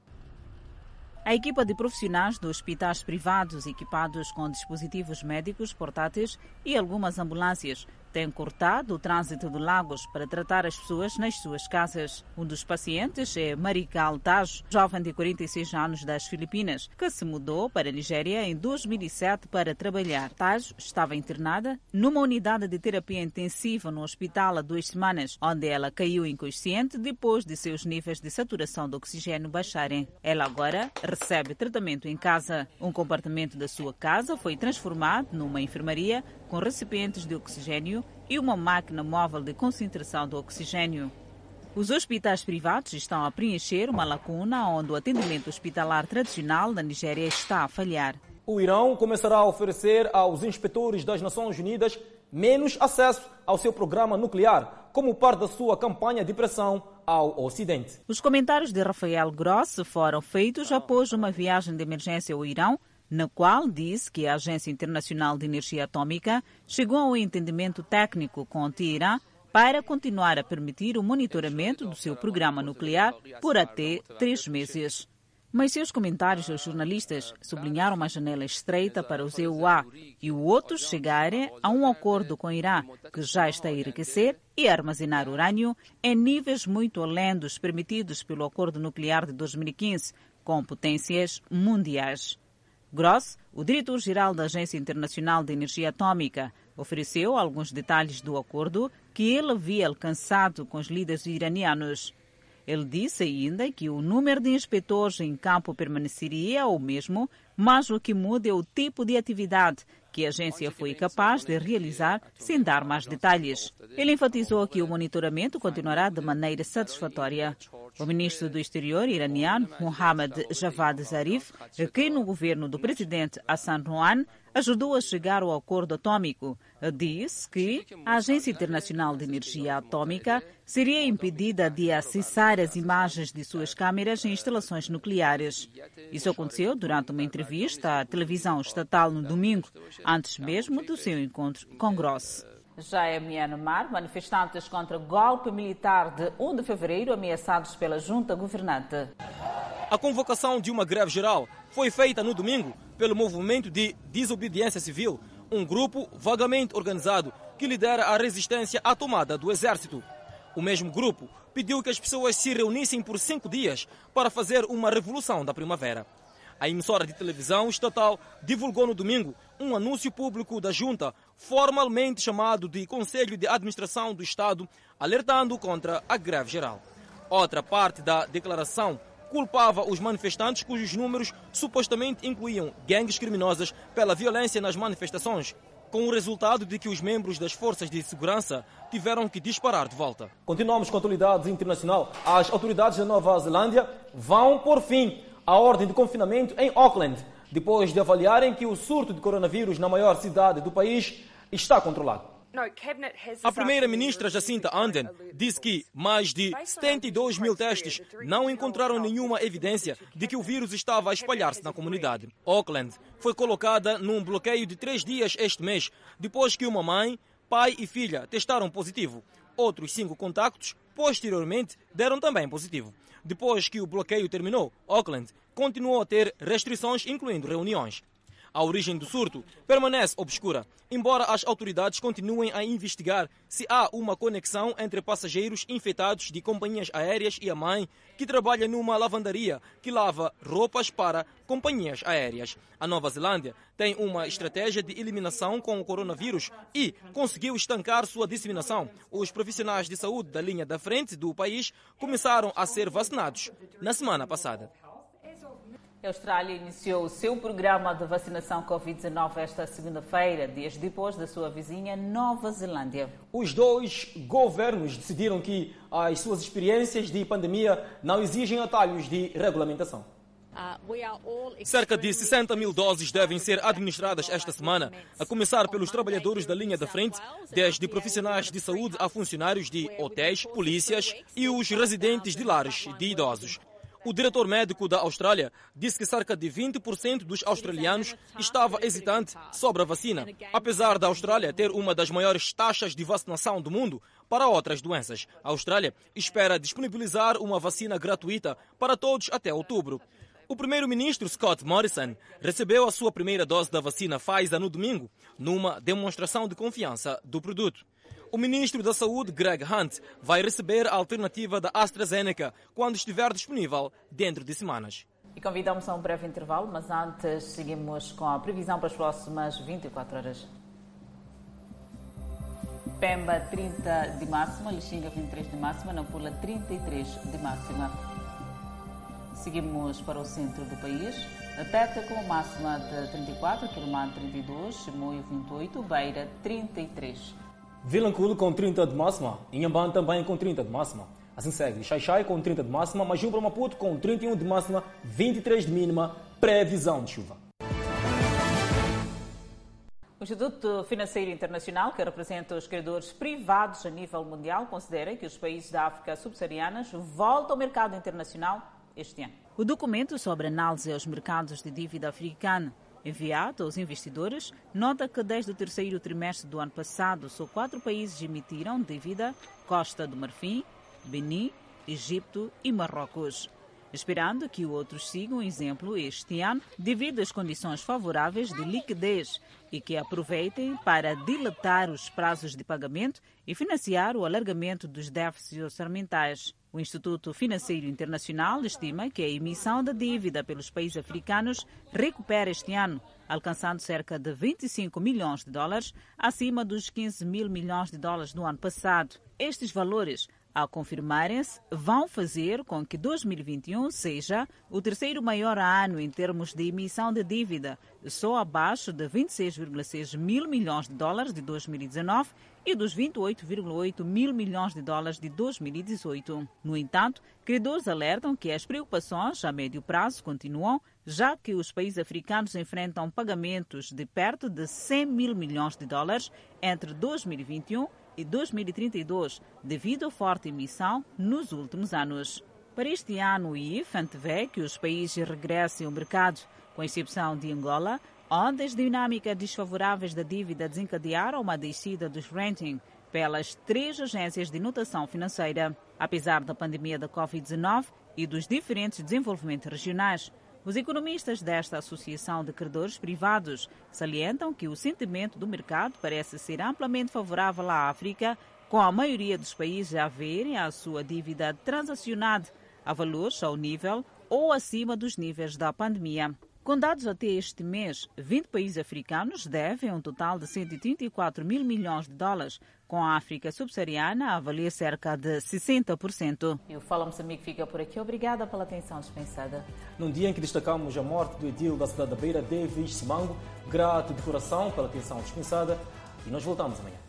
A equipa de profissionais dos hospitais privados equipados com dispositivos médicos portáteis e algumas ambulâncias tem cortado o trânsito de Lagos para tratar as pessoas nas suas casas. Um dos pacientes é Marical Tajo, jovem de 46 anos das Filipinas, que se mudou para a Nigéria em 2007 para trabalhar. Tajo estava internada numa unidade de terapia intensiva no hospital há duas semanas, onde ela caiu inconsciente depois de seus níveis de saturação de oxigênio baixarem. Ela agora recebe tratamento em casa. Um compartimento da sua casa foi transformado numa enfermaria com recipientes de oxigênio e uma máquina móvel de concentração do oxigênio. Os hospitais privados estão a preencher uma lacuna onde o atendimento hospitalar tradicional da Nigéria está a falhar. O Irão começará a oferecer aos inspetores das Nações Unidas menos acesso ao seu programa nuclear, como parte da sua campanha de pressão ao Ocidente. Os comentários de Rafael Gross foram feitos após uma viagem de emergência ao Irão na qual disse que a Agência Internacional de Energia Atômica chegou a um entendimento técnico com o Teherã para continuar a permitir o monitoramento do seu programa nuclear por até três meses. Mas seus comentários aos jornalistas sublinharam uma janela estreita para os EUA e o outros chegarem a um acordo com o Irã, que já está a enriquecer e armazenar urânio em níveis muito além dos permitidos pelo Acordo Nuclear de 2015, com potências mundiais. Gross, o diretor-geral da Agência Internacional de Energia Atômica, ofereceu alguns detalhes do acordo que ele havia alcançado com os líderes iranianos. Ele disse ainda que o número de inspetores em campo permaneceria o mesmo, mas o que muda é o tipo de atividade que a agência foi capaz de realizar sem dar mais detalhes. Ele enfatizou que o monitoramento continuará de maneira satisfatória. O ministro do Exterior iraniano, Mohammad Javad Zarif, que no governo do presidente Hassan Rouhani ajudou a chegar ao acordo atômico, disse que a Agência Internacional de Energia Atômica seria impedida de acessar as imagens de suas câmeras em instalações nucleares. Isso aconteceu durante uma entrevista à televisão estatal no domingo, antes mesmo do seu encontro com Gross. Já em Myanmar, manifestantes contra o golpe militar de 1 de fevereiro ameaçados pela junta governante. A convocação de uma greve geral foi feita no domingo pelo Movimento de Desobediência Civil, um grupo vagamente organizado que lidera a resistência à tomada do exército. O mesmo grupo pediu que as pessoas se reunissem por cinco dias para fazer uma revolução da primavera. A emissora de televisão estatal divulgou no domingo um anúncio público da junta, formalmente chamado de Conselho de Administração do Estado, alertando contra a greve geral. Outra parte da declaração culpava os manifestantes cujos números supostamente incluíam gangues criminosas pela violência nas manifestações, com o resultado de que os membros das forças de segurança tiveram que disparar de volta. Continuamos com a atualidade internacional. As autoridades da Nova Zelândia vão por fim a ordem de confinamento em Auckland, depois de avaliarem que o surto de coronavírus na maior cidade do país está controlado. A primeira-ministra Jacinta Ardern disse que mais de 72 mil testes não encontraram nenhuma evidência de que o vírus estava a espalhar-se na comunidade. Auckland foi colocada num bloqueio de três dias este mês, depois que uma mãe, pai e filha testaram positivo. Outros cinco contactos, posteriormente, deram também positivo. Depois que o bloqueio terminou, Auckland continuou a ter restrições, incluindo reuniões. A origem do surto permanece obscura, embora as autoridades continuem a investigar se há uma conexão entre passageiros infectados de companhias aéreas e a mãe, que trabalha numa lavandaria que lava roupas para companhias aéreas. A Nova Zelândia tem uma estratégia de eliminação com o coronavírus e conseguiu estancar sua disseminação. Os profissionais de saúde da linha da frente do país começaram a ser vacinados na semana passada. A Austrália iniciou o seu programa de vacinação Covid-19 esta segunda-feira, dias depois da sua vizinha Nova Zelândia. Os dois governos decidiram que as suas experiências de pandemia não exigem atalhos de regulamentação. Cerca de 60 mil doses devem ser administradas esta semana, a começar pelos trabalhadores da linha da frente, desde profissionais de saúde a funcionários de hotéis, polícias e os residentes de lares de idosos. O diretor médico da Austrália disse que cerca de 20% dos australianos estava hesitante sobre a vacina, apesar da Austrália ter uma das maiores taxas de vacinação do mundo para outras doenças. A Austrália espera disponibilizar uma vacina gratuita para todos até outubro. O primeiro-ministro Scott Morrison recebeu a sua primeira dose da vacina Pfizer no domingo, numa demonstração de confiança do produto. O ministro da Saúde, Greg Hunt, vai receber a alternativa da AstraZeneca quando estiver disponível dentro de semanas. E convidamos a um breve intervalo, mas antes seguimos com a previsão para as próximas 24 horas. Pemba 30 de máxima, Lixinga 23 de máxima, Nampula 33 de máxima. Seguimos para o centro do país. Teta com máxima de 34, Quilomar 32, Chimoio 28, Beira 33. Vilanculo com 30 de máxima, Inhambane também com 30 de máxima. Assim segue, Xaixai com 30 de máxima, Majubra Maputo com 31 de máxima, 23 de mínima, previsão de chuva. O Instituto Financeiro Internacional, que representa os credores privados a nível mundial, considera que os países da África subsaariana voltam ao mercado internacional este ano. O documento sobre análise aos mercados de dívida africana enviado aos investidores, nota que desde o terceiro trimestre do ano passado, só quatro países emitiram dívida: Costa do Marfim, Benin, Egito e Marrocos. Esperando que outros sigam o exemplo este ano, devido às condições favoráveis de liquidez e que aproveitem para dilatar os prazos de pagamento e financiar o alargamento dos déficits orçamentais. O Instituto Financeiro Internacional estima que a emissão da dívida pelos países africanos recupera este ano, alcançando cerca de 25 milhões de dólares, acima dos 15 mil milhões de dólares do ano passado. Estes valores a confirmarem-se, vão fazer com que 2021 seja o terceiro maior ano em termos de emissão de dívida, só abaixo de 26,6 mil milhões de dólares de 2019 e dos 28,8 mil milhões de dólares de 2018. No entanto, credores alertam que as preocupações a médio prazo continuam, já que os países africanos enfrentam pagamentos de perto de 100 mil milhões de dólares entre 2021 e 2032, devido à forte emissão nos últimos anos. Para este ano, o IF antevê que os países regressem ao mercado, com exceção de Angola, onde as dinâmicas desfavoráveis da dívida desencadearam uma descida dos rating pelas três agências de notação financeira. Apesar da pandemia da Covid-19 e dos diferentes desenvolvimentos regionais, os economistas desta Associação de Credores Privados salientam que o sentimento do mercado parece ser amplamente favorável à África, com a maioria dos países a verem a sua dívida transacionada a valores ao nível ou acima dos níveis da pandemia. Com dados até este mês, 20 países africanos devem um total de 134 mil milhões de dólares, com a África subsaariana a valer cerca de 60%. E o Fala Moçambique fica por aqui. Obrigada pela atenção dispensada. Num dia em que destacamos a morte do edil da cidade da Beira, Davis Simango, grato de coração pela atenção dispensada e nós voltamos amanhã.